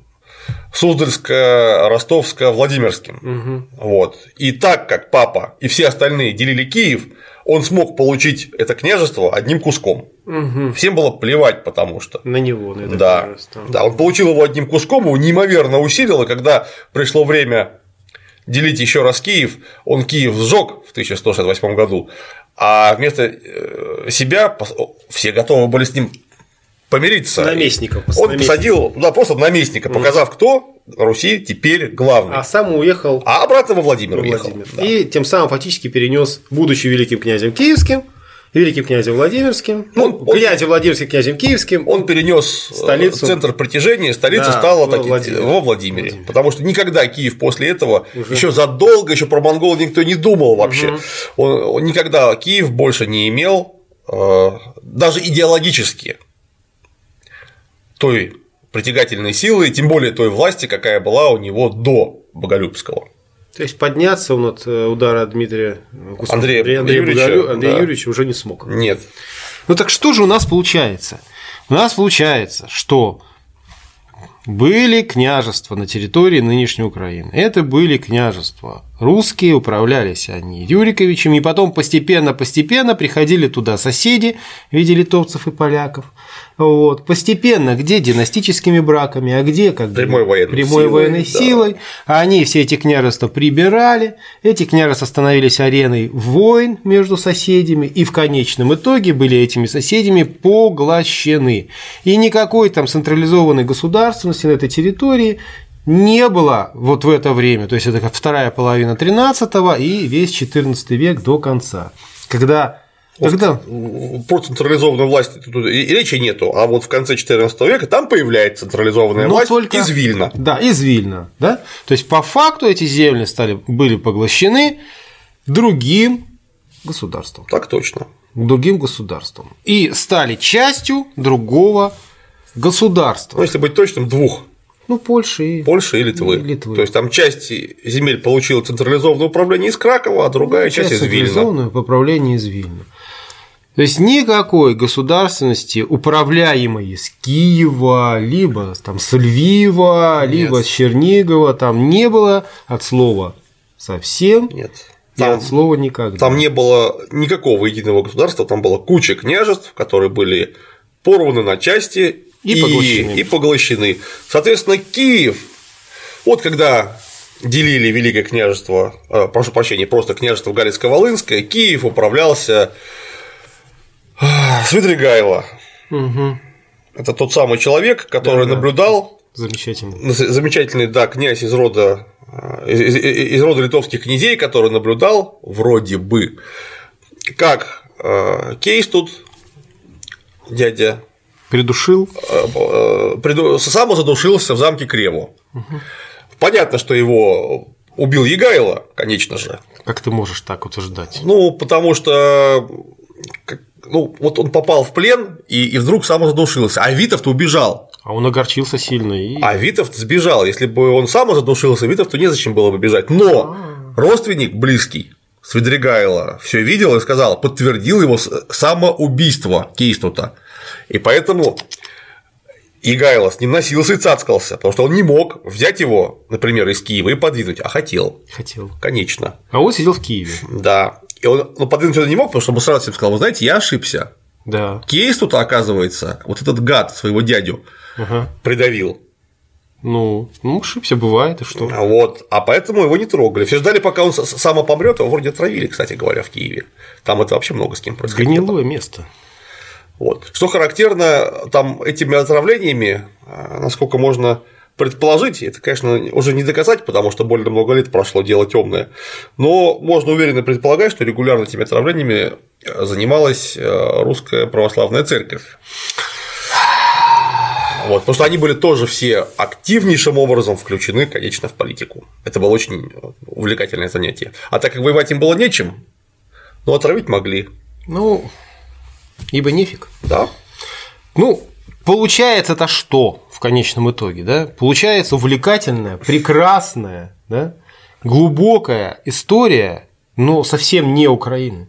Суздальско-Ростовско-Владимирским. Угу. Вот. И так как папа и все остальные делили Киев, он смог получить это княжество одним куском. Угу. Всем было плевать, потому что. На него, на это да, княжество. Да, он получил его одним куском, его неимоверно усилило, когда пришло время делить еще раз Киев, он Киев сжег в 1168 году, а вместо э, себя все готовы были с ним помириться. Наместником. Он наместника. посадил да, просто наместника, показав, кто Руси теперь главный. А сам уехал. А обратно во Владимир, уехал. Владимир. Да. И тем самым фактически перенес, будучи великим князем киевским, великим князем Владимирским, ну, он, князем Владимирским, князем Киевским. Он перенес э, столицу. центр притяжения, столица да, стала во, таки, Владимире. во Владимире. Владимир. Потому что никогда Киев после этого, Уже. еще задолго, еще про монгол никто не думал вообще. Угу. Он, он никогда Киев больше не имел, э, даже идеологически, той притягательной силы, тем более той власти, какая была у него до Боголюбского. То есть подняться он от э, удара Дмитрия Андрея, Андрея, Андрея Юрьевича, Бугалю, Андрея да. Юрьевича уже не смог. Нет. Ну так что же у нас получается? У нас получается, что были княжества на территории нынешней Украины. Это были княжества. Русские управлялись они Рюриковичем, и потом постепенно-постепенно приходили туда соседи в виде литовцев и поляков. Вот. Постепенно, где династическими браками, а где как прямой военной, прямой силой, военной да. силой. А они все эти княжества прибирали, эти княжества становились ареной войн между соседями, и в конечном итоге были этими соседями поглощены. И никакой там централизованной государственности на этой территории не было вот в это время, то есть это как вторая половина 13 и весь 14 век до конца, когда когда? Про централизованную власть и речи нету, а вот в конце 14 века там появляется централизованная Но власть только... из Вильна. Да, из Вильна. Да? То есть, по факту эти земли стали, были поглощены другим государством. Так точно. Другим государством. И стали частью другого государства. Ну, если быть точным, двух. Ну, Польши и Польша и Литвы. И Литвы. То есть там часть земель получила централизованное управление из Кракова, а другая часть, часть из Вильна. Централизованное управление из Вильна. То есть никакой государственности, управляемой с Киева, либо там с Львива, либо Нет. с Чернигова, там не было от слова совсем Нет. и Там, от слова никогда. там не было никакого единого государства, там была куча княжеств, которые были порваны на части И поглощены. и поглощены. Соответственно, Киев, вот когда делили Великое княжество, э, прошу прощения, просто княжество Галицко-Волынское, Киев управлялся а, Свидригайло. Мгм. Это тот самый человек, который Да-да. наблюдал Замечательно. з- замечательный, да, князь из рода э, из, из- из рода литовских князей, который наблюдал вроде бы, как э, Кейс тут дядя Придушил. приду- сам задушился в замке Креву. Понятно, что его убил Егайло, конечно же. Как ты можешь так утверждать? Ну, потому что ну, вот он попал в плен и, и вдруг сам задушился, а Витов-то убежал. А он огорчился сильно и. А Витовт сбежал. Если бы он сам задушился, Витовту незачем было бы бежать. Но родственник близкий Свидригайло все видел и сказал, подтвердил его самоубийство Кейстута. И поэтому Игайло с ним носился и цацкался, потому что он не мог взять его, например, из Киева и подвинуть, а хотел, Хотел. конечно. А он сидел в Киеве. Да. И он ну, подвинуть это не мог, потому что он бы сразу всем сказал, вы знаете, я ошибся. Да. Кейстута, оказывается, вот этот гад своего дядю Ага. придавил. Ну, ну, ошибся, бывает, и что? А Вот, а поэтому его не трогали. Все ждали, пока он сам помрет, его вроде отравили, кстати говоря, в Киеве. Там это вообще много с кем происходило. Гнилое место. Вот. Что характерно, там этими отравлениями, а, насколько можно предположить, это, конечно, уже не доказать, потому что более много лет прошло, дело темное, но можно уверенно предполагать, что регулярно этими отравлениями э, занималась э, русская православная церковь. Вот, потому что они были тоже все активнейшим образом включены, конечно, в политику. Это было очень увлекательное занятие. А так как воевать им было нечем, ну, отравить могли. Ну, ибо нефиг. Да, Ну, получается-то что в конечном итоге, да? Получается увлекательная, прекрасная, да? глубокая история, но совсем не Украины,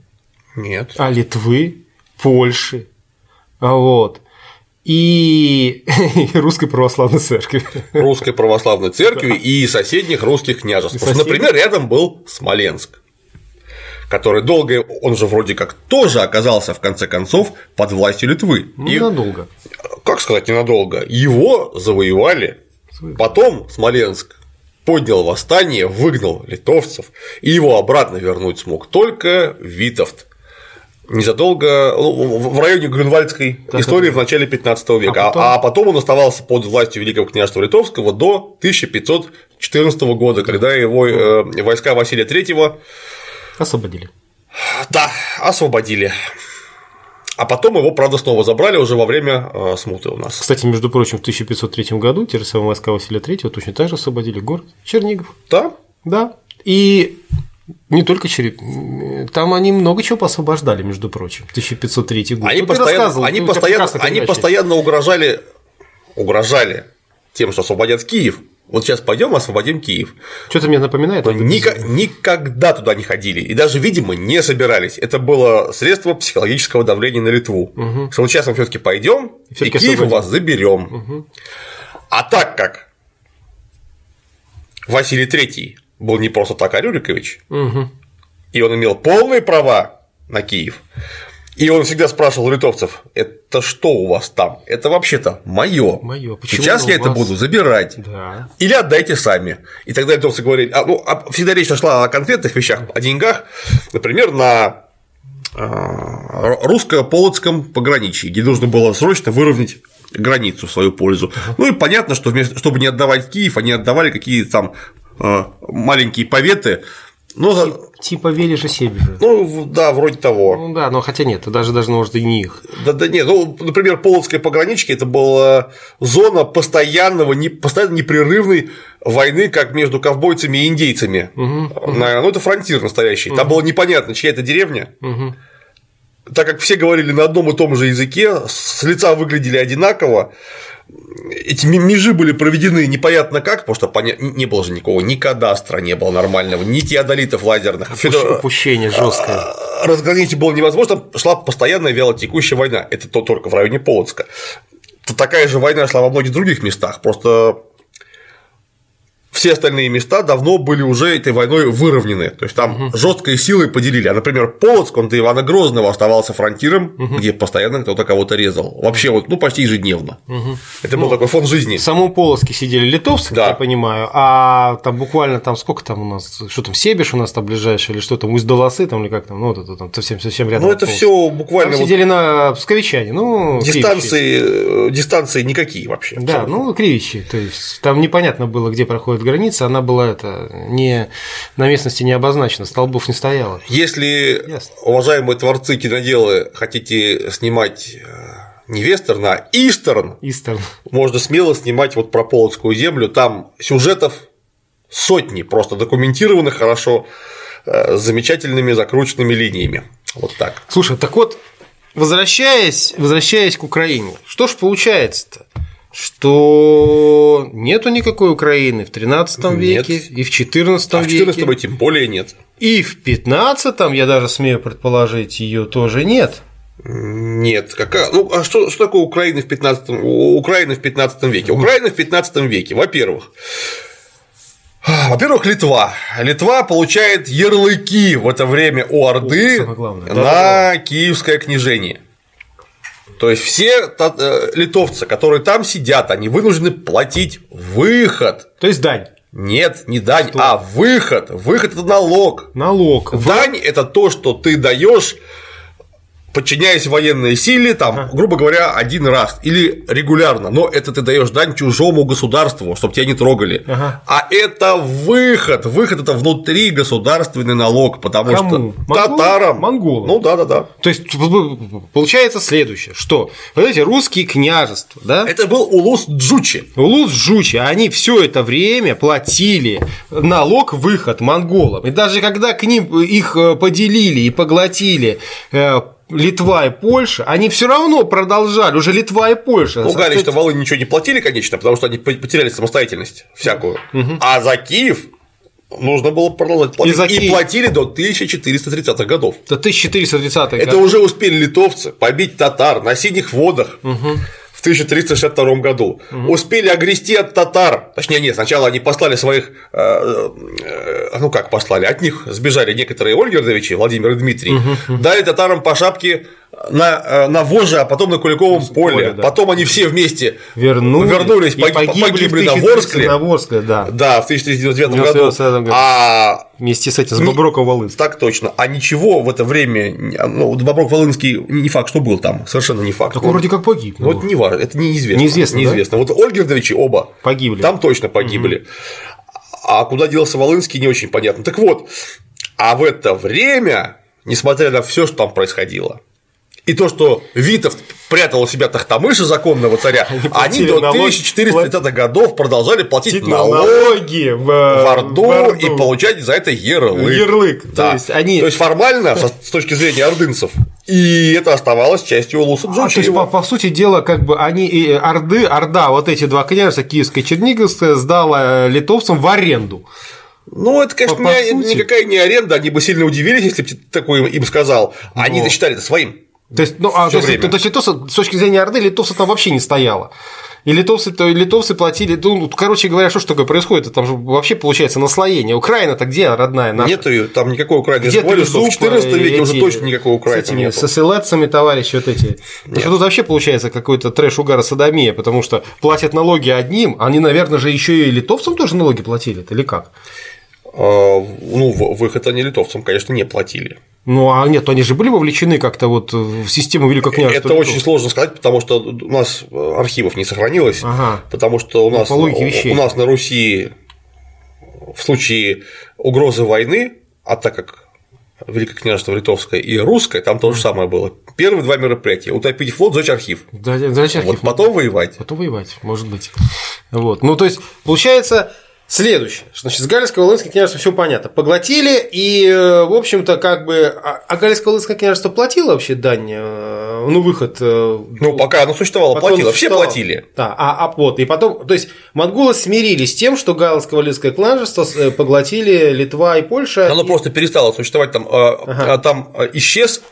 нет. а Литвы, Польши, вот, и и Русской Православной Церкви. Русской православной церкви и соседних русских княжеств. Соседних. например, рядом был Смоленск, который долго, он же вроде как тоже оказался в конце концов под властью Литвы. И, Ненадолго. как сказать, ненадолго, его завоевали. Потом Смоленск поднял восстание, выгнал литовцев, и его обратно вернуть смог только Витовт. Незадолго, ну, в районе Грюнвальдской Так, истории так. в начале 15 века, А а потом? а потом он оставался под властью Великого княжества Литовского до 1514 года, когда его э, войска Василия III Освободили. да, освободили. А потом его, правда, снова забрали уже во время э, смуты у нас. Кстати, между прочим, в 1503 году те же самые войска Василия III точно так же освободили город Чернигов. Да, Да. И не только Череп... Там они много чего посвобождали, между прочим. 1503 год. Они Ну, постоянно, они постоянно, они постоянно угрожали, угрожали тем, что освободят Киев. Вот сейчас пойдем освободим Киев. Что-то мне напоминает. Ника- никогда туда не ходили. И даже, видимо, не собирались. Это было средство психологического давления на Литву. Что вот сейчас мы все-таки пойдем и всё-таки Киев у вас заберем. А так как Василий III был не просто так, а Рюрикович, Мгм. и он имел полные права на Киев. И он всегда спрашивал литовцев, это что у вас там? Это вообще-то мое. Сейчас я у это вас?» буду забирать. Да. Или отдайте сами. И тогда литовцы говорили, а, ну, а всегда речь шла о конкретных вещах, о деньгах, например, на а, русско-полоцком пограничье, где нужно было срочно выровнять границу в свою пользу. Ну и понятно, что вместо, чтобы не отдавать Киев, они отдавали какие-то там а, маленькие поветы. Ну, за- Типа Вележа Севера. ну, да, вроде того. Ну да, но хотя нет, даже даже может и не их. Да, да нет, ну, например, Полоцкая пограничье это была зона постоянного, не, постоянно непрерывной войны, как между ковбойцами и индейцами. На- ну, это фронтир настоящий. Там было непонятно, чья это деревня. Мгм. Так как все говорили на одном и том же языке, с лица выглядели одинаково, эти межи были проведены непонятно как, потому что не было же никакого, ни кадастра не было нормального, ни теодолитов лазерных. Упущение жесткое. разграничить было невозможно, шла постоянная вялотекущая война. Это то только в районе Полоцка. Такая же война шла во многих других местах. Просто все остальные места давно были уже этой войной выровнены. То есть там угу. жесткой силой поделили. А, например, Полоцк, он до Ивана Грозного оставался фронтиром, угу. где постоянно кто-то кого-то резал. Вообще, вот, ну, почти ежедневно. Угу. Это ну, был такой фон жизни. В самом Полоцке сидели литовцы, да. я понимаю, а там буквально там сколько там у нас, что там, Себеш у нас там ближайший, или что там, Усть-Долосы там, или как там, ну, вот это там совсем, совсем рядом. Ну, это все буквально. Там вот... сидели на Псковичане, ну, дистанции, кривичи. дистанции никакие вообще. Да, абсолютно. ну, кривичи, то есть там непонятно было, где проходит граница, она была это не на местности не обозначена, столбов не стояло. Если, Ясно. уважаемые творцы киноделы, хотите снимать э, не вестерн, а истерн, истерн, можно смело снимать вот про Полоцкую землю, там сюжетов сотни, просто документированных хорошо, э, с замечательными закрученными линиями. Вот так. Слушай, так вот, возвращаясь, возвращаясь к Украине, что ж получается-то? Что нету никакой Украины в 13 веке нет. и в 14 а веке. В 14 тем более нет. И в 15 я даже смею предположить, ее тоже нет. Нет, какая. Ну, а что, что такое Украина в 15 Украина в 15 веке? Украина в 15 веке, во-первых, во-первых, Литва. Литва получает ярлыки в это время у Орды О, на да, киевское княжение. То есть все э, литовцы, которые там сидят, они вынуждены платить выход. То есть дань. Нет, не дань, что? а выход. Выход это налог. Налог. Дань это то, что ты даешь подчиняясь военной силе, там, ага. грубо говоря, один раз или регулярно, но это ты даешь дань чужому государству, чтобы тебя не трогали. Ага. А это выход, выход это внутри государственный налог, потому Кому? что Монголы? татарам. Монголы. Ну да, да, да. То есть получается следующее, что вот эти русские княжества, да? Это был улус Джучи. Улус Джучи, они все это время платили налог выход монголам. И даже когда к ним их э, поделили и поглотили э, Литва и Польша, они все равно продолжали, уже Литва и Польша. Ну, Галич, что Волынь ничего не платили, конечно, потому что они потеряли самостоятельность всякую. Угу. А за Киев нужно было продолжать платить. И, за Киев... и платили до 1430-х годов. До 1430-х Это уже успели литовцы побить татар на синих водах. Угу. 1362 году. Угу. Успели огрести от татар, точнее нет, сначала они послали своих, э, э, ну как послали, от них сбежали некоторые Ольгердовичи, Владимир и Дмитрий, угу. дали татарам по шапке на, э, на Воже, а потом на Куликовом поле. поле да. Потом они все вместе вернулись, вернулись погибли, погибли на Ворскле. На Ворскле, да. Да, в 1399 году. году. А вместе с этим, с Боброком Волынским. Так точно. А ничего в это время, ну, Боброк Волынский не факт, что был там, совершенно не факт. Так он вроде как погиб. Ну, вот не важно, это неизвестно. Неизвестно. Неизвестно. Да? Вот Ольгердовичи оба погибли. Там точно погибли. Угу. А куда делся Волынский, не очень понятно. Так вот, а в это время, несмотря на все, что там происходило, и то, что Витов прятал у себя Тахтамыша, законного царя, они, они до 1430-х годов продолжали платить налоги в, в, Орду, в Орду и получать за это ярлык. Ярлык. Да. То, есть они... то есть формально, с точки зрения ордынцев, и это оставалось частью Улуса. А, то есть, по, по сути дела, как бы они и Орды, Орда, вот эти два княжества, Киевская и Черниговская, сдала литовцам в аренду. Ну, это, конечно, по, по не, никакая не аренда, они бы сильно удивились, если бы такое им сказал. Они-то считали это своим. То есть, ну, а, то есть, то есть литовцы, с точки зрения Орды, литовцев там вообще не стояло. И литовцы, то литовцы платили, ну, короче говоря, что ж такое происходит? Там же вообще получается наслоение. Украина-то где родная наша? Нету ее, там никакой Украины. Где что в 14 веке уже точно никакой Украины с этими, нету. С эсэлэцами, товарищи, вот эти. Что тут вообще получается какой-то трэш угара садомия, потому что платят налоги одним, они, наверное, же еще и литовцам тоже налоги платили, или как? А, ну, выход они литовцам, конечно, не платили. Ну, а нет, они же были вовлечены как-то вот в систему Великокняжества. Это очень сложно сказать, потому что у нас архивов не сохранилось, ага. потому что у ну, нас, ну, у нас на Руси в случае угрозы войны, а так как Великое княжество Литовское и Русское, там то же самое было. Первые два мероприятия – утопить флот, сжечь архив. Да, сжечь архив. Вот потом воевать. Потом воевать, может быть. Вот. Ну, то есть, получается, Следующее. Значит, с Галицко-Волынским княжеством все понятно. Поглотили, и, э, в общем-то, как бы. А, а Галицко-Волынское княжество платило вообще дань? э, Ну, выход. э, Ну, пока оно существовало, платило. Все существовало. платили. Да, а, а вот, и потом, то есть монголы смирились с тем, что Галицко-Волынское княжество поглотили Литва и Польша. Оно и- просто перестало существовать, там, а, а там исчез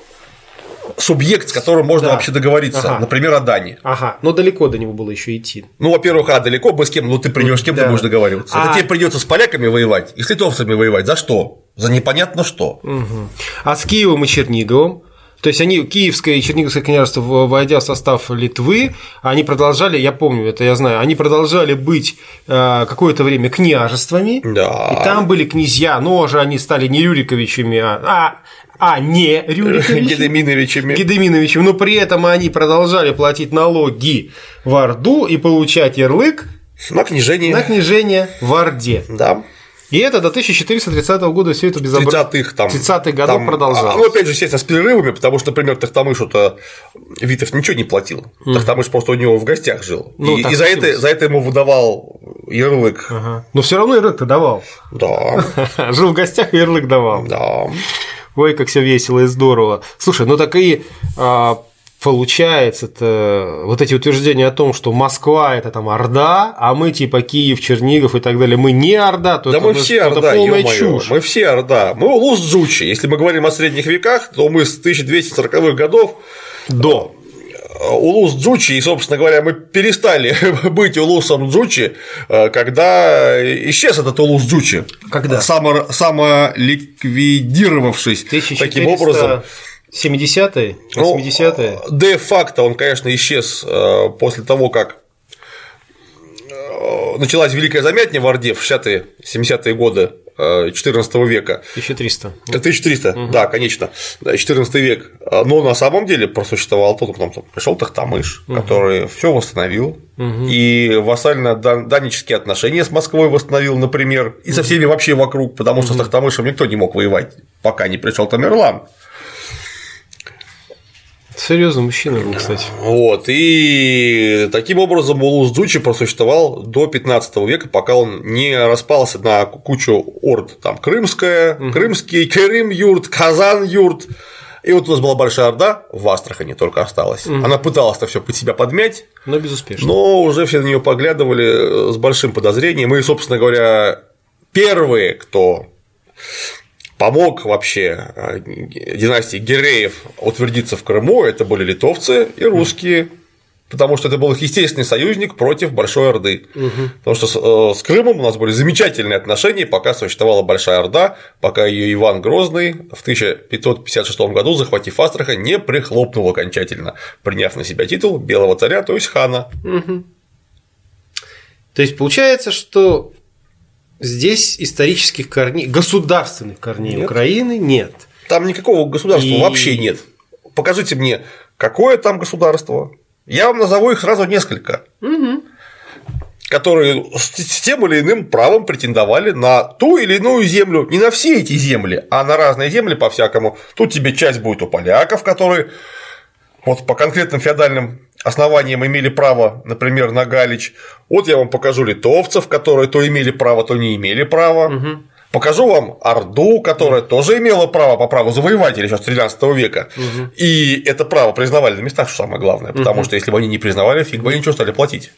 субъект, с которым можно Да. вообще договориться, Ага. например, о Дани. Ага, но далеко до него было еще идти. Ну, во-первых, а далеко бы с кем, ну ты придешь, с кем Да. ты будешь договариваться. А- Это тебе придется с поляками воевать и с литовцами воевать. За что? За непонятно что. А с Киевом и Черниговым? То есть они, Киевское и Черниговское княжество, войдя в состав Литвы, они продолжали, я помню это, я знаю, они продолжали быть э, какое-то время княжествами, Да. и там были князья, но уже они стали не Рюриковичами, а, а, а не Рюриковичами. Гедеминовичами. Гедеминовичем, но при этом они продолжали платить налоги в Орду и получать ярлык На княжение. на княжение в Орде. Да. И это до 1430 года все это безобразие. 30-х там. 30-х годов там, продолжалось. а, Ну, опять же, естественно, с перерывами, потому что, например, Тахтамышу-то Витов ничего не платил. Тахтамыш просто у него в гостях жил. Ну, и и за, это, за это ему выдавал ярлык. Ага. Но все равно ярлык-то давал. Да, Жил в гостях и ярлык давал. да. Ой, как все весело и здорово. Слушай, ну так и а, получается-то вот эти утверждения о том, что Москва это там Орда, а мы типа Киев, Чернигов и так далее, мы не Орда, то Да это, мы все это Орда, полная чушь. мы все Орда. Мы улус Джучи. Если мы говорим о средних веках, то мы с 1240-х годов До. Э, Улус Джучи, и, собственно говоря, мы перестали быть Улусом Джучи, э, когда исчез этот Улус Джучи. Когда? Само, самоликвидировавшись таким образом. 70-е, Ну, 80-е. Де-факто он, конечно, исчез э, после того, как э, началась Великая Замятня в Орде в 60-е, 70-е годы э, 14 века. 1300. 1300, да, конечно, да, 14 век. Но на самом деле просуществовал тот, потом там пришел Тахтамыш, который все восстановил. И вассально-данические отношения с Москвой восстановил, например, и со всеми вообще вокруг, потому что с Тахтамышем никто не мог воевать, пока не пришел Тамерлан. Серьезный мужчина был, кстати. Вот, и таким образом Улус Джучи просуществовал до 15 века, пока он не распался на кучу орд, там Крымская, Крымский, Крым-юрт, Казан-юрт, и вот у нас была большая орда, в Астрахани только осталась. Она пыталась это все под себя подмять, Но безуспешно. но уже все на нее поглядывали э, с большим подозрением. И, собственно говоря, первые, кто помог вообще э, династии Гиреев утвердиться в Крыму, это были литовцы и русские. Потому что это был их естественный союзник против Большой Орды. Потому что с, э, с Крымом у нас были замечательные отношения, пока существовала Большая Орда, пока ее Иван Грозный в 1556 году, захватив Астрахань, не прихлопнул окончательно, приняв на себя титул Белого царя, то есть хана. То есть получается, что здесь исторических корней, государственных корней Нет. Украины нет. Там никакого государства И- вообще нет. Покажите мне, какое там государство. Я вам назову их сразу несколько, которые с с тем или иным правом претендовали на ту или иную землю. Не на все эти земли, а на разные земли по-всякому. Тут тебе часть будет у поляков, которые вот по конкретным феодальным основаниям имели право, например, на Галич. Вот я вам покажу литовцев, которые то имели право, то не имели права. Покажу вам Орду, которая тоже имела право по праву завоевателя еще с 13 века. И это право признавали на местах, что самое главное. Потому что если бы они не признавали, фиг бы они ничего стали платить.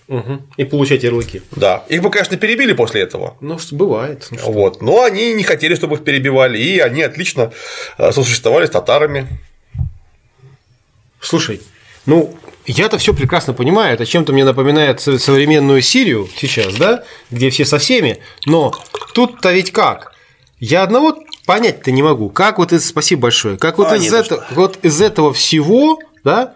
И получать ярлыки. Да. Их бы, конечно, перебили после этого. Ну, что бывает. Ну, что. Вот. Но они не хотели, чтобы их перебивали, и они отлично э, сосуществовали с татарами. Слушай, ну, я-то все прекрасно понимаю, это чем-то мне напоминает со- современную Сирию сейчас, да, где все со всеми, но тут-то ведь как? Я одного понять-то не могу. Как вот из, спасибо большое, как вот, А, из, этого, вот из этого всего, да,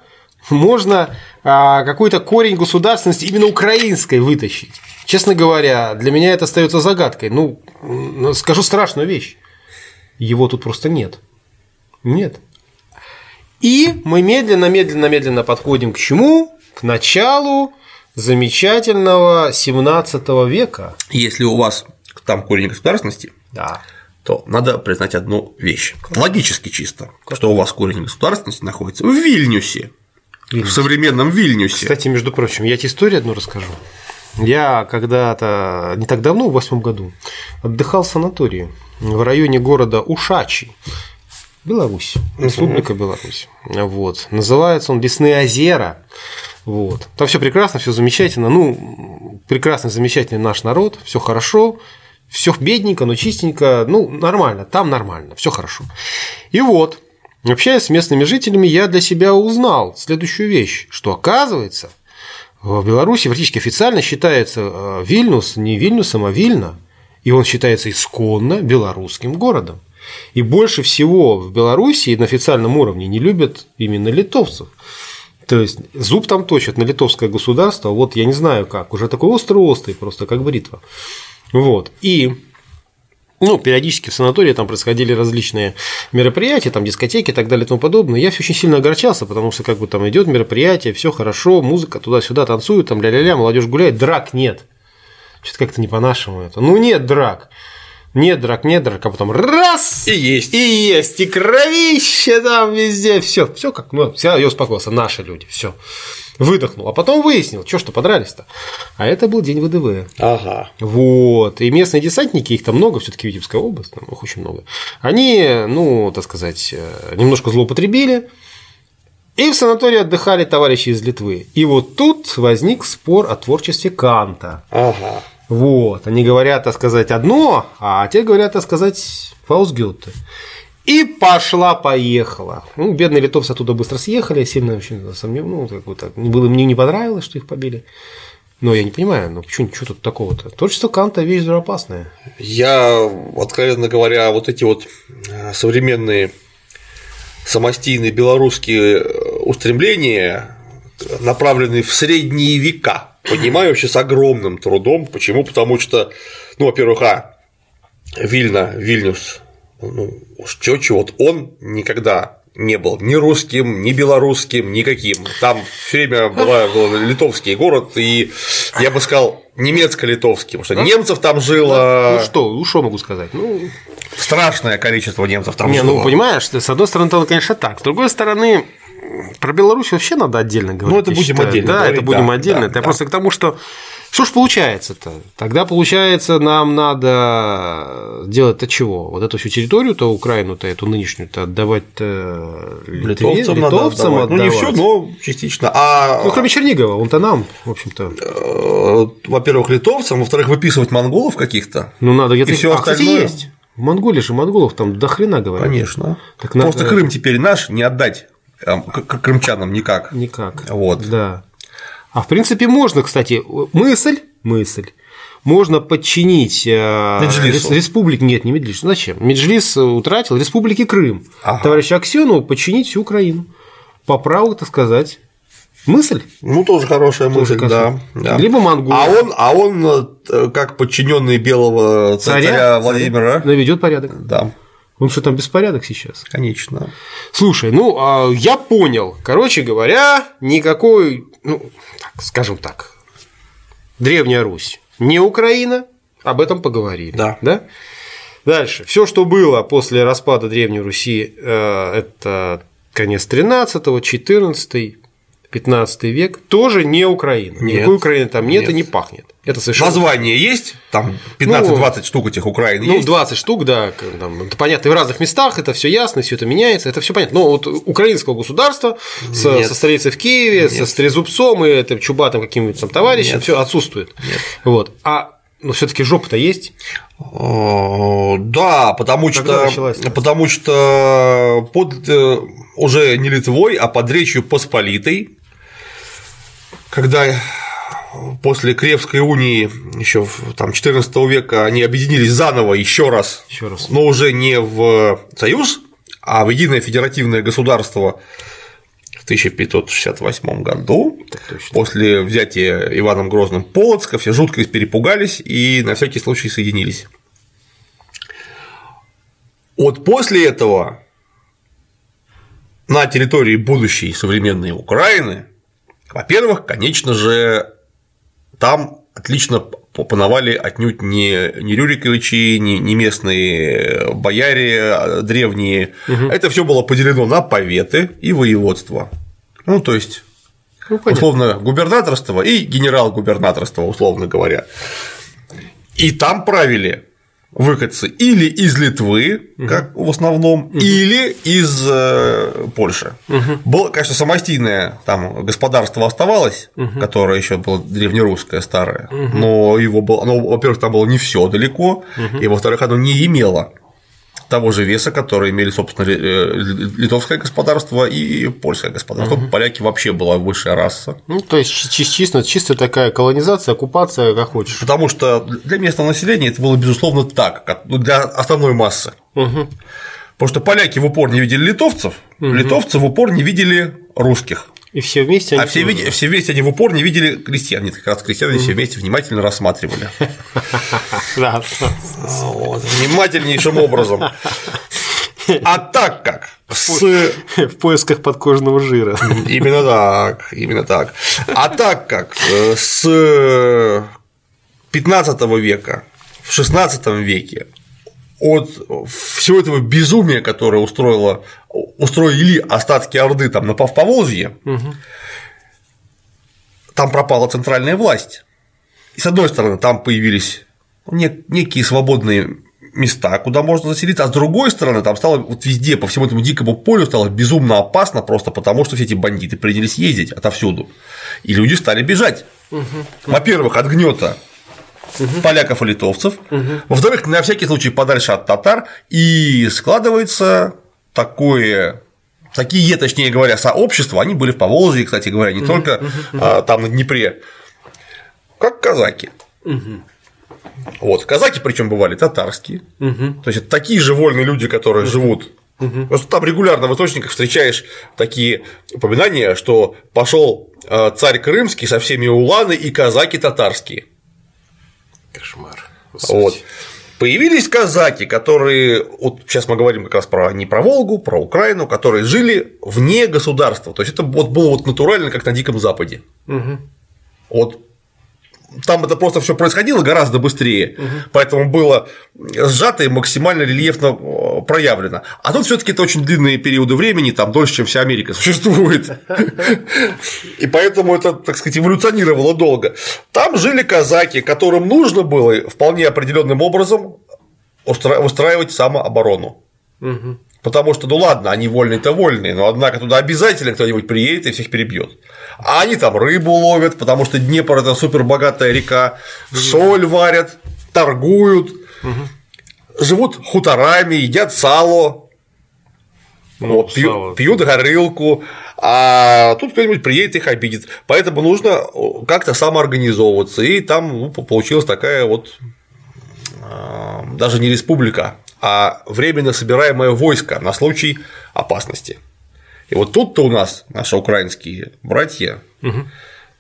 можно а, какой-то корень государственности именно украинской вытащить. Честно говоря, для меня это остается загадкой. Ну, м, скажу страшную вещь. Его тут просто нет. Нет. И мы медленно, медленно, медленно подходим к чему? К началу замечательного 17 века. Если у вас там корень государственности, Да. то надо признать одну вещь. Логически чисто, что у вас корень государственности находится в Вильнюсе. В современном Вильнюсе. Кстати, между прочим, я тебе историю одну расскажу. Я когда-то, не так давно, в восьмом году, отдыхал в санатории в районе города Ушачи. Беларусь, Республика Беларусь. Вот. Называется он Лесные озера. Вот. Там все прекрасно, все замечательно. Ну, прекрасный, замечательный наш народ, все хорошо, все бедненько, но чистенько, ну, нормально, там нормально, все хорошо. И вот, общаясь с местными жителями, я для себя узнал следующую вещь, что оказывается, в Беларуси практически официально считается э, Вильнюс не Вильнюсом, а Вильна, и он считается исконно белорусским городом. И больше всего в Беларуси на официальном уровне не любят именно литовцев. То есть зуб там точат на литовское государство, вот я не знаю как, уже такой острый-острый, просто как бритва. Вот. И ну, периодически в санатории там происходили различные мероприятия, там дискотеки и так далее и тому подобное. Я очень сильно огорчался, потому что как бы там идет мероприятие, все хорошо, музыка туда-сюда танцует, там ля-ля-ля, молодежь гуляет, драк нет. Что-то как-то не по-нашему это. Ну, нет драк. Нет драк, нет драк, а потом раз И есть. и есть, и кровище там везде, все, все как, ну, все, я успокоился, наши люди, все, выдохнул, а потом выяснил, что что подрались-то, а это был день ВДВ, Ага. вот, и местные десантники, их там много, все-таки Витебская область, там их очень много, они, ну, так сказать, э, немножко злоупотребили, и в санатории отдыхали товарищи из Литвы. И вот тут возник спор о творчестве Канта. Ага. Вот, они говорят, так сказать, одно, а те говорят, так сказать, фаусгюте. И пошла-поехала. Ну, бедные литовцы оттуда быстро съехали, сильно очень сомневаюсь, ну, как-то было, мне не понравилось, что их побили. Но я не понимаю, ну почему что тут такого-то? Творчество Канта вещь взрывоопасная. Я, откровенно говоря, вот эти вот э, современные самостийные белорусские э, устремления, направленные в средние века, понимаю вообще с огромным трудом. Почему? Потому что, ну, во-первых, а, Вильна, Вильнюс, ну, уж чё-чё, вот он никогда не был ни русским, ни белорусским, никаким. Там все время была, был литовский город, и я бы сказал, немецко-литовский, потому что немцев там жило Ну что, ну что могу сказать? Ну, страшное количество немцев там не, жило. ну понимаешь, с одной стороны, это, конечно, так. С другой стороны, про Беларусь вообще надо отдельно говорить. Ну, это будем считаю. отдельно Да, говорить, это будем да, отдельно. да, это да. просто к тому, что что ж получается-то? Тогда получается, нам надо делать-то чего? Вот эту всю территорию-то, Украину-то, эту нынешнюю-то отдавать-то Литве, Литовцам, надо литовцам отдавать. Ну, не отдавать. все, но частично. А, Ну, кроме Чернигова, он-то нам, в общем-то. э, во-первых, литовцам, во-вторых, выписывать монголов каких-то. Ну, надо где-то... И всё а, кстати, остальное? есть. В Монголии же монголов там до хрена говорят. Конечно. Так надо- Просто Крым теперь наш, не отдать э, к- крымчанам никак. Никак. Вот. Да. А в принципе можно, кстати, мысль, мысль, можно подчинить э, Меджлису. рес- республике, нет, не Меджлис, зачем? Меджлис утратил республике Крым. Ага. Товарищу Аксенову подчинить всю Украину. По праву, так сказать, мысль. Ну, тоже хорошая Тоже мысль, да, да. Либо Монголия. А он, а он э, как подчиненный белого царя, Владимира. наведет порядок. Да, Он что там беспорядок сейчас? конечно. Слушай, ну а, я понял. Короче говоря, никакой, ну, так, скажем так, Древняя Русь, не Украина, об этом поговорили. Да. да? Дальше. Все, что было после распада Древней Руси, э, это конец 13 14 15 век, тоже не Украина. Нет. Никакой Украины там нет, Нет. и не пахнет. Это совершенно Название есть, там 15-20 штук этих Украин ну, есть. 20 штук, да, там, это понятно, и в разных местах это все ясно, все это меняется, это все понятно. Но вот украинского государства с- Нет. со столицей в Киеве, со Стрезубцом и этим чубатым каким-нибудь там товарищем, Нет. все отсутствует. Вот. А но все-таки жопа-то есть. Да, потому Когда что, потому что под э, уже не Литвой, а под Речью Посполитой, когда после Кревской унии еще в там, 14 века они объединились заново еще раз, Еще раз. но уже не в Союз, а в единое федеративное государство в 1568 году, после взятия Иваном Грозным Полоцка, все жутко перепугались и на всякий случай соединились. Вот после этого на территории будущей современной Украины, во-первых, конечно же, там отлично пановали отнюдь не, не Рюриковичи, не, не местные бояре а древние. Это все было поделено на поветы и воеводства. Ну, то есть ну, условно губернаторство и генерал-губернаторство, условно говоря. И там правили выходцы или из Литвы, как в основном, угу. или из э, Польши. Угу. Было, конечно, самостийное там господарство оставалось, угу. которое еще было древнерусское старое, угу. но его было, оно, во-первых, там было не все далеко, угу. и во-вторых, оно не имело того же веса, который имели, собственно, э, литовское господарство и польское господарство. Угу. Поляки вообще была высшая раса. Ну, то есть чисто, чисто такая колонизация, оккупация, как хочешь. Потому что для местного населения это было, безусловно, так, ну, для основной массы. Угу. Потому что поляки в упор не видели литовцев, угу. литовцы в упор не видели русских. И все вместе они. А все, види, все вместе они в упор не видели крестьян. Нет, как раз крестьян они все вместе внимательно рассматривали. Да. Внимательнейшим образом. А так как с... В поисках подкожного жира. Именно так, именно так. А так как э, с 15 века в 16 веке от всего этого безумия, которое устроило, устроили остатки Орды там на Поволжье, угу. там пропала центральная власть. И с одной стороны, там появились некие свободные места, куда можно заселиться, а с другой стороны, там стало вот везде, по всему этому дикому полю стало безумно опасно просто потому, что все эти бандиты принялись ездить отовсюду, и люди стали бежать. Угу. Во-первых, от гнета угу. поляков и литовцев, угу. во-вторых, на всякий случай подальше от татар, и складывается такое такие, точнее говоря, сообщества, они были в Поволжье, кстати говоря, не только а, там на Днепре, как казаки. Вот, казаки причем бывали татарские, то есть это такие же вольные люди, которые живут. Угу. Просто там регулярно в источниках встречаешь такие упоминания, что пошел а, царь крымский со всеми уланы и казаки татарские. Кошмар. Вот. Появились казаки, которые, вот сейчас мы говорим как раз про не про Волгу, про Украину, которые жили вне государства. То есть это вот было вот натурально, как на Диком Западе. Угу. Вот там это просто все происходило гораздо быстрее, угу. поэтому было сжато и максимально рельефно э, проявлено. А тут все-таки это очень длинные периоды времени, там дольше, чем вся Америка существует. И поэтому это, так сказать, эволюционировало долго. Там жили казаки, которым нужно было вполне определенным образом устраивать самооборону. Угу. Потому что, ну ладно, они вольные-то вольные, но однако туда обязательно кто-нибудь приедет и всех перебьет. А они там рыбу ловят, потому что Днепр это супер богатая река, соль варят, торгуют, угу. живут хуторами, едят сало, ну, вот, пьют, пьют горылку, а тут кто-нибудь приедет их обидит. Поэтому нужно как-то самоорганизовываться. И там ну, получилась такая вот а, даже не республика, а временно собираемое войско на случай опасности. И вот тут-то у нас наши украинские братья угу.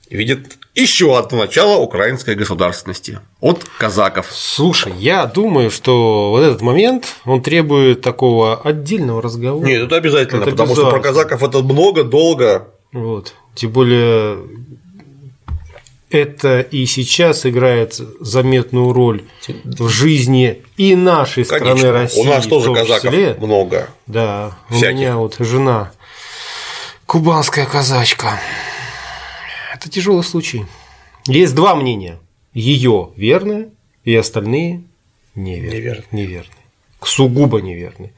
видят еще одно начало украинской государственности от казаков. Слушай, я думаю, что вот этот момент он требует такого отдельного разговора. Нет, это обязательно, это потому что про казаков это много, долго. Вот. Тем более это и сейчас играет заметную роль в жизни и нашей Конечно. страны России. У нас тоже казаков числе. много. Да, всяких. у меня вот жена кубанская казачка. Это тяжелый случай. Есть два мнения. Ее верные и остальные неверные. Неверные. неверные. Сугубо неверные.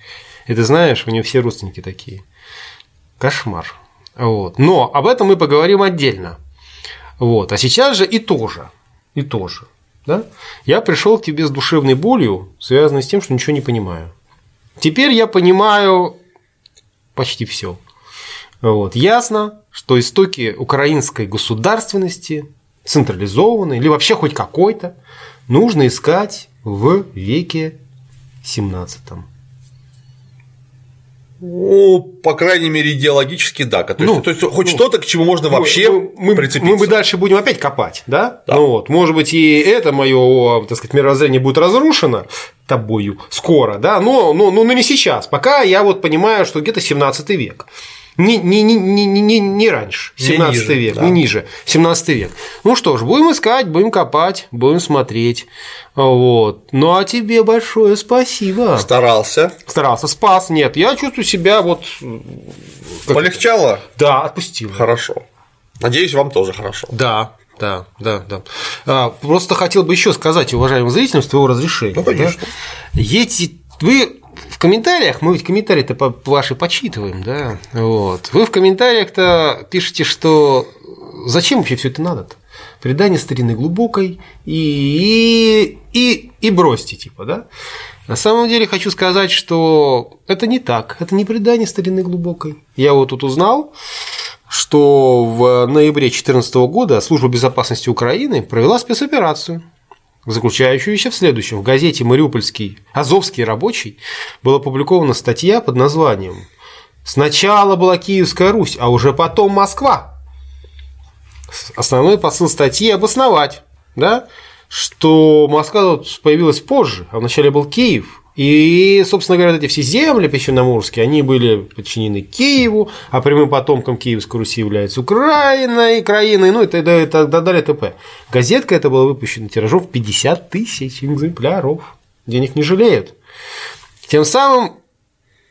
И ты знаешь, у нее все родственники такие. Кошмар. Вот. Но об этом мы поговорим отдельно. Вот. А сейчас же и тоже, и тоже. Да? Я пришел к тебе с душевной болью, связанной с тем, что ничего не понимаю. Теперь я понимаю почти все. Вот. Ясно, что истоки украинской государственности, централизованной или вообще хоть какой-то, нужно искать в веке 17. Ну, по крайней мере, идеологически, да. То есть, ну, то есть хоть ну, что-то, к чему можно вообще мы, мы, прицепиться. Мы бы дальше будем опять копать, да? да. Ну, вот. Может быть, и это мое, так сказать, мировоззрение будет разрушено тобою скоро, да, но, но, но, но не сейчас. Пока я вот понимаю, что где-то 17 век не, не, не, не, не, не раньше, 17 не ниже, век, да. не ниже, 17 век. Ну что ж, будем искать, будем копать, будем смотреть. Вот. Ну а тебе большое спасибо. Старался. Старался, спас. Нет, я чувствую себя вот. Полегчало? Да, отпустил. Хорошо. Надеюсь, вам тоже хорошо. Да, да, да, да. А, просто хотел бы еще сказать, уважаемым зрителям, с твоего разрешения. Ну, конечно. Да? Эти, вы в комментариях, мы ведь комментарии-то ваши почитываем, да, вот. Вы в комментариях-то пишете, что зачем вообще все это надо-то? Предание старины глубокой и, и, и бросьте, типа, да? На самом деле хочу сказать, что это не так, это не предание старины глубокой. Я вот тут узнал, что в ноябре 2014 года Служба безопасности Украины провела спецоперацию, заключающуюся в следующем. В газете «Мариупольский Азовский рабочий» была опубликована статья под названием «Сначала была Киевская Русь, а уже потом Москва». Основной посыл статьи – обосновать, да, что Москва тут появилась позже, а вначале был Киев. И, собственно говоря, эти все земли пещерноморские, они были подчинены Киеву, а прямым потомком Киевской Руси является Украина и краины, ну и т.д. и так далее, т.п. Газетка эта была выпущена тиражом в 50 тысяч экземпляров. Денег не жалеют. Тем самым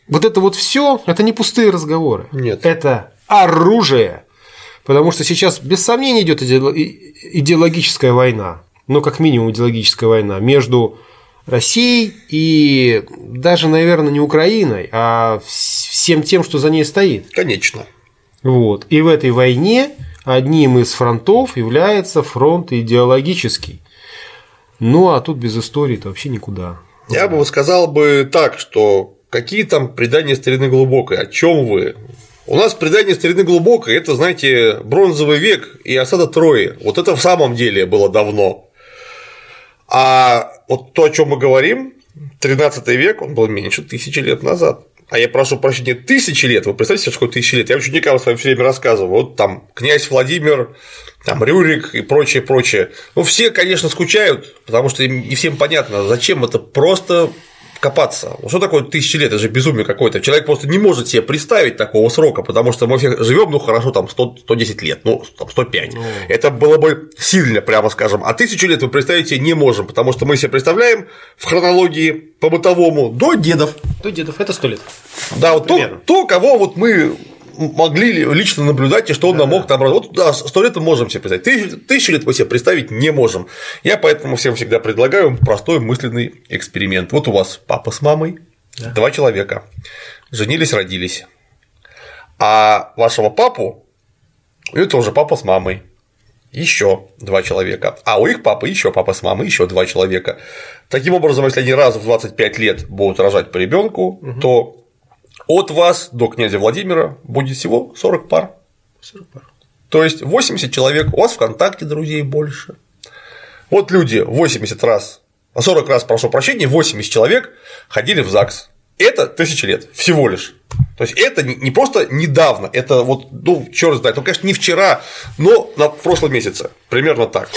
вот это вот все, это не пустые разговоры. Нет. Это оружие. Потому что сейчас без сомнения идет идеологическая война, ну, как минимум идеологическая война между Россией и даже, наверное, не Украиной, а всем тем, что за ней стоит. Конечно. Вот. И в этой войне одним из фронтов является фронт идеологический. Ну, а тут без истории-то вообще никуда. Я бы сказал бы так, что какие там предания старины глубокой, о чем вы? У нас предание старины глубокой это, знаете, бронзовый век и осада Трои. Вот это в самом деле было давно. А вот то, о чем мы говорим, 13 век, он был меньше тысячи лет назад. А я прошу прощения, тысячи лет, вы представляете себе, сколько тысячи лет? Я ученикам с вами все время рассказываю. Вот там князь Владимир, там Рюрик и прочее, прочее. Ну, все, конечно, скучают, потому что им не всем понятно, зачем это просто копаться. Что такое тысячи лет? Это же безумие какое-то. Человек просто не может себе представить такого срока, потому что мы все живем, ну хорошо, там 100, 110 лет, ну там 105. Ну... Это было бы сильно, прямо скажем. А тысячу лет мы представить себе не можем, потому что мы себе представляем в хронологии по бытовому до дедов. До дедов это сто лет. Да, вот то, то, кого вот мы могли лично наблюдать, и что он да. нам мог там Вот да, сто лет мы можем себе представить. Тысячу, тысячу лет мы себе представить не можем. Я поэтому всем всегда предлагаю простой мысленный эксперимент. Вот у вас папа с мамой, да. два человека, женились, родились. А вашего папу, это уже папа с мамой, еще два человека, а у их папы еще папа с мамой, еще два человека. Таким образом, если они раз в 25 лет будут рожать по ребенку, угу. то от вас до князя Владимира будет всего 40 пар. 40 пар. То есть 80 человек, у вас ВКонтакте друзей больше. Вот люди 80 раз, 40 раз, прошу прощения, 80 человек ходили в ЗАГС. Это тысячи лет всего лишь. То есть это не просто недавно, это вот, ну, черт знает, ну, конечно, не вчера, но на прошлом месяце. Примерно так.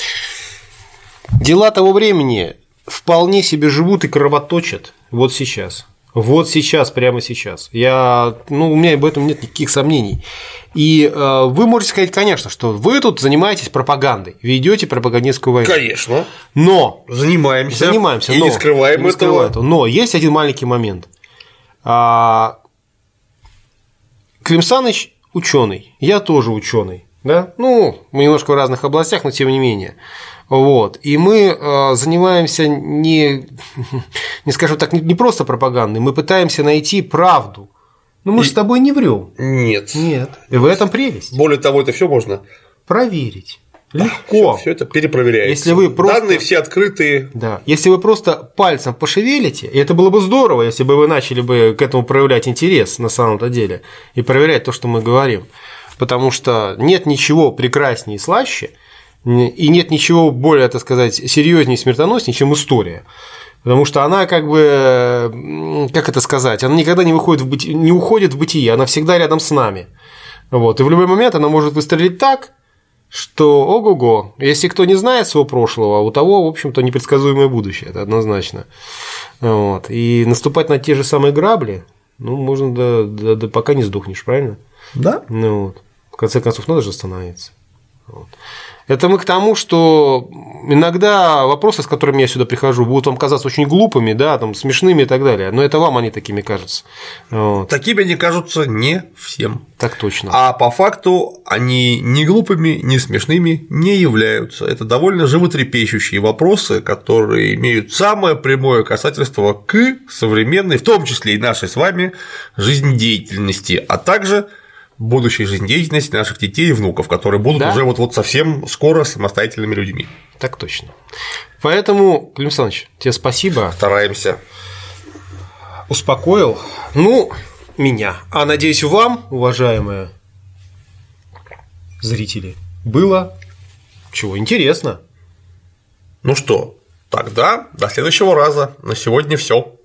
Дела того времени вполне себе живут и кровоточат вот сейчас. Вот сейчас, прямо сейчас. Я, ну, у меня об этом нет никаких сомнений. И э, вы можете сказать, конечно, что вы тут занимаетесь пропагандой, ведете пропагандистскую войну. Конечно. Но занимаемся. Занимаемся. И но, не скрываем не этого. этого. Но есть один маленький момент. А, Клим Саныч ученый, я тоже ученый. Да? Ну, мы немножко в разных областях, но тем не менее. Вот. И мы э, занимаемся не, не скажем так, не просто пропагандой, мы пытаемся найти правду. Но мы и... же с тобой не врем. Нет. Нет. И в этом прелесть. Более того, это все можно проверить. Легко. Все это перепроверяется. Если вы просто... Данные все открытые. Да. Если вы просто пальцем пошевелите, и это было бы здорово, если бы вы начали бы к этому проявлять интерес на самом-то деле и проверять то, что мы говорим. Потому что нет ничего прекраснее и слаще, и нет ничего более, так сказать, серьезнее и смертоноснее, чем история. Потому что она как бы, как это сказать, она никогда не, выходит в быти... не уходит в бытие, она всегда рядом с нами. Вот. И в любой момент она может выстрелить так, что ого-го, если кто не знает своего прошлого, у того, в общем-то, непредсказуемое будущее, это однозначно. Вот. И наступать на те же самые грабли, ну, можно до, до, до пока не сдохнешь, правильно? Да. Ну, вот. В конце концов, надо же остановиться. Это мы к тому, что иногда вопросы, с которыми я сюда прихожу, будут вам казаться очень глупыми, да, там, смешными и так далее, но это вам они такими кажутся. Вот. Такими они кажутся не всем. Так точно. А по факту они ни глупыми, ни смешными не являются. Это довольно животрепещущие вопросы, которые имеют самое прямое касательство к современной, в том числе и нашей с вами, жизнедеятельности, а также будущей жизнедеятельности наших детей и внуков, которые будут да? уже вот, вот совсем скоро самостоятельными людьми. Так точно. Поэтому, Клим Александрович, тебе спасибо. Стараемся. Успокоил. Ну, меня. А надеюсь, вам, уважаемые зрители, было чего интересно. Ну что, тогда до следующего раза. На сегодня все.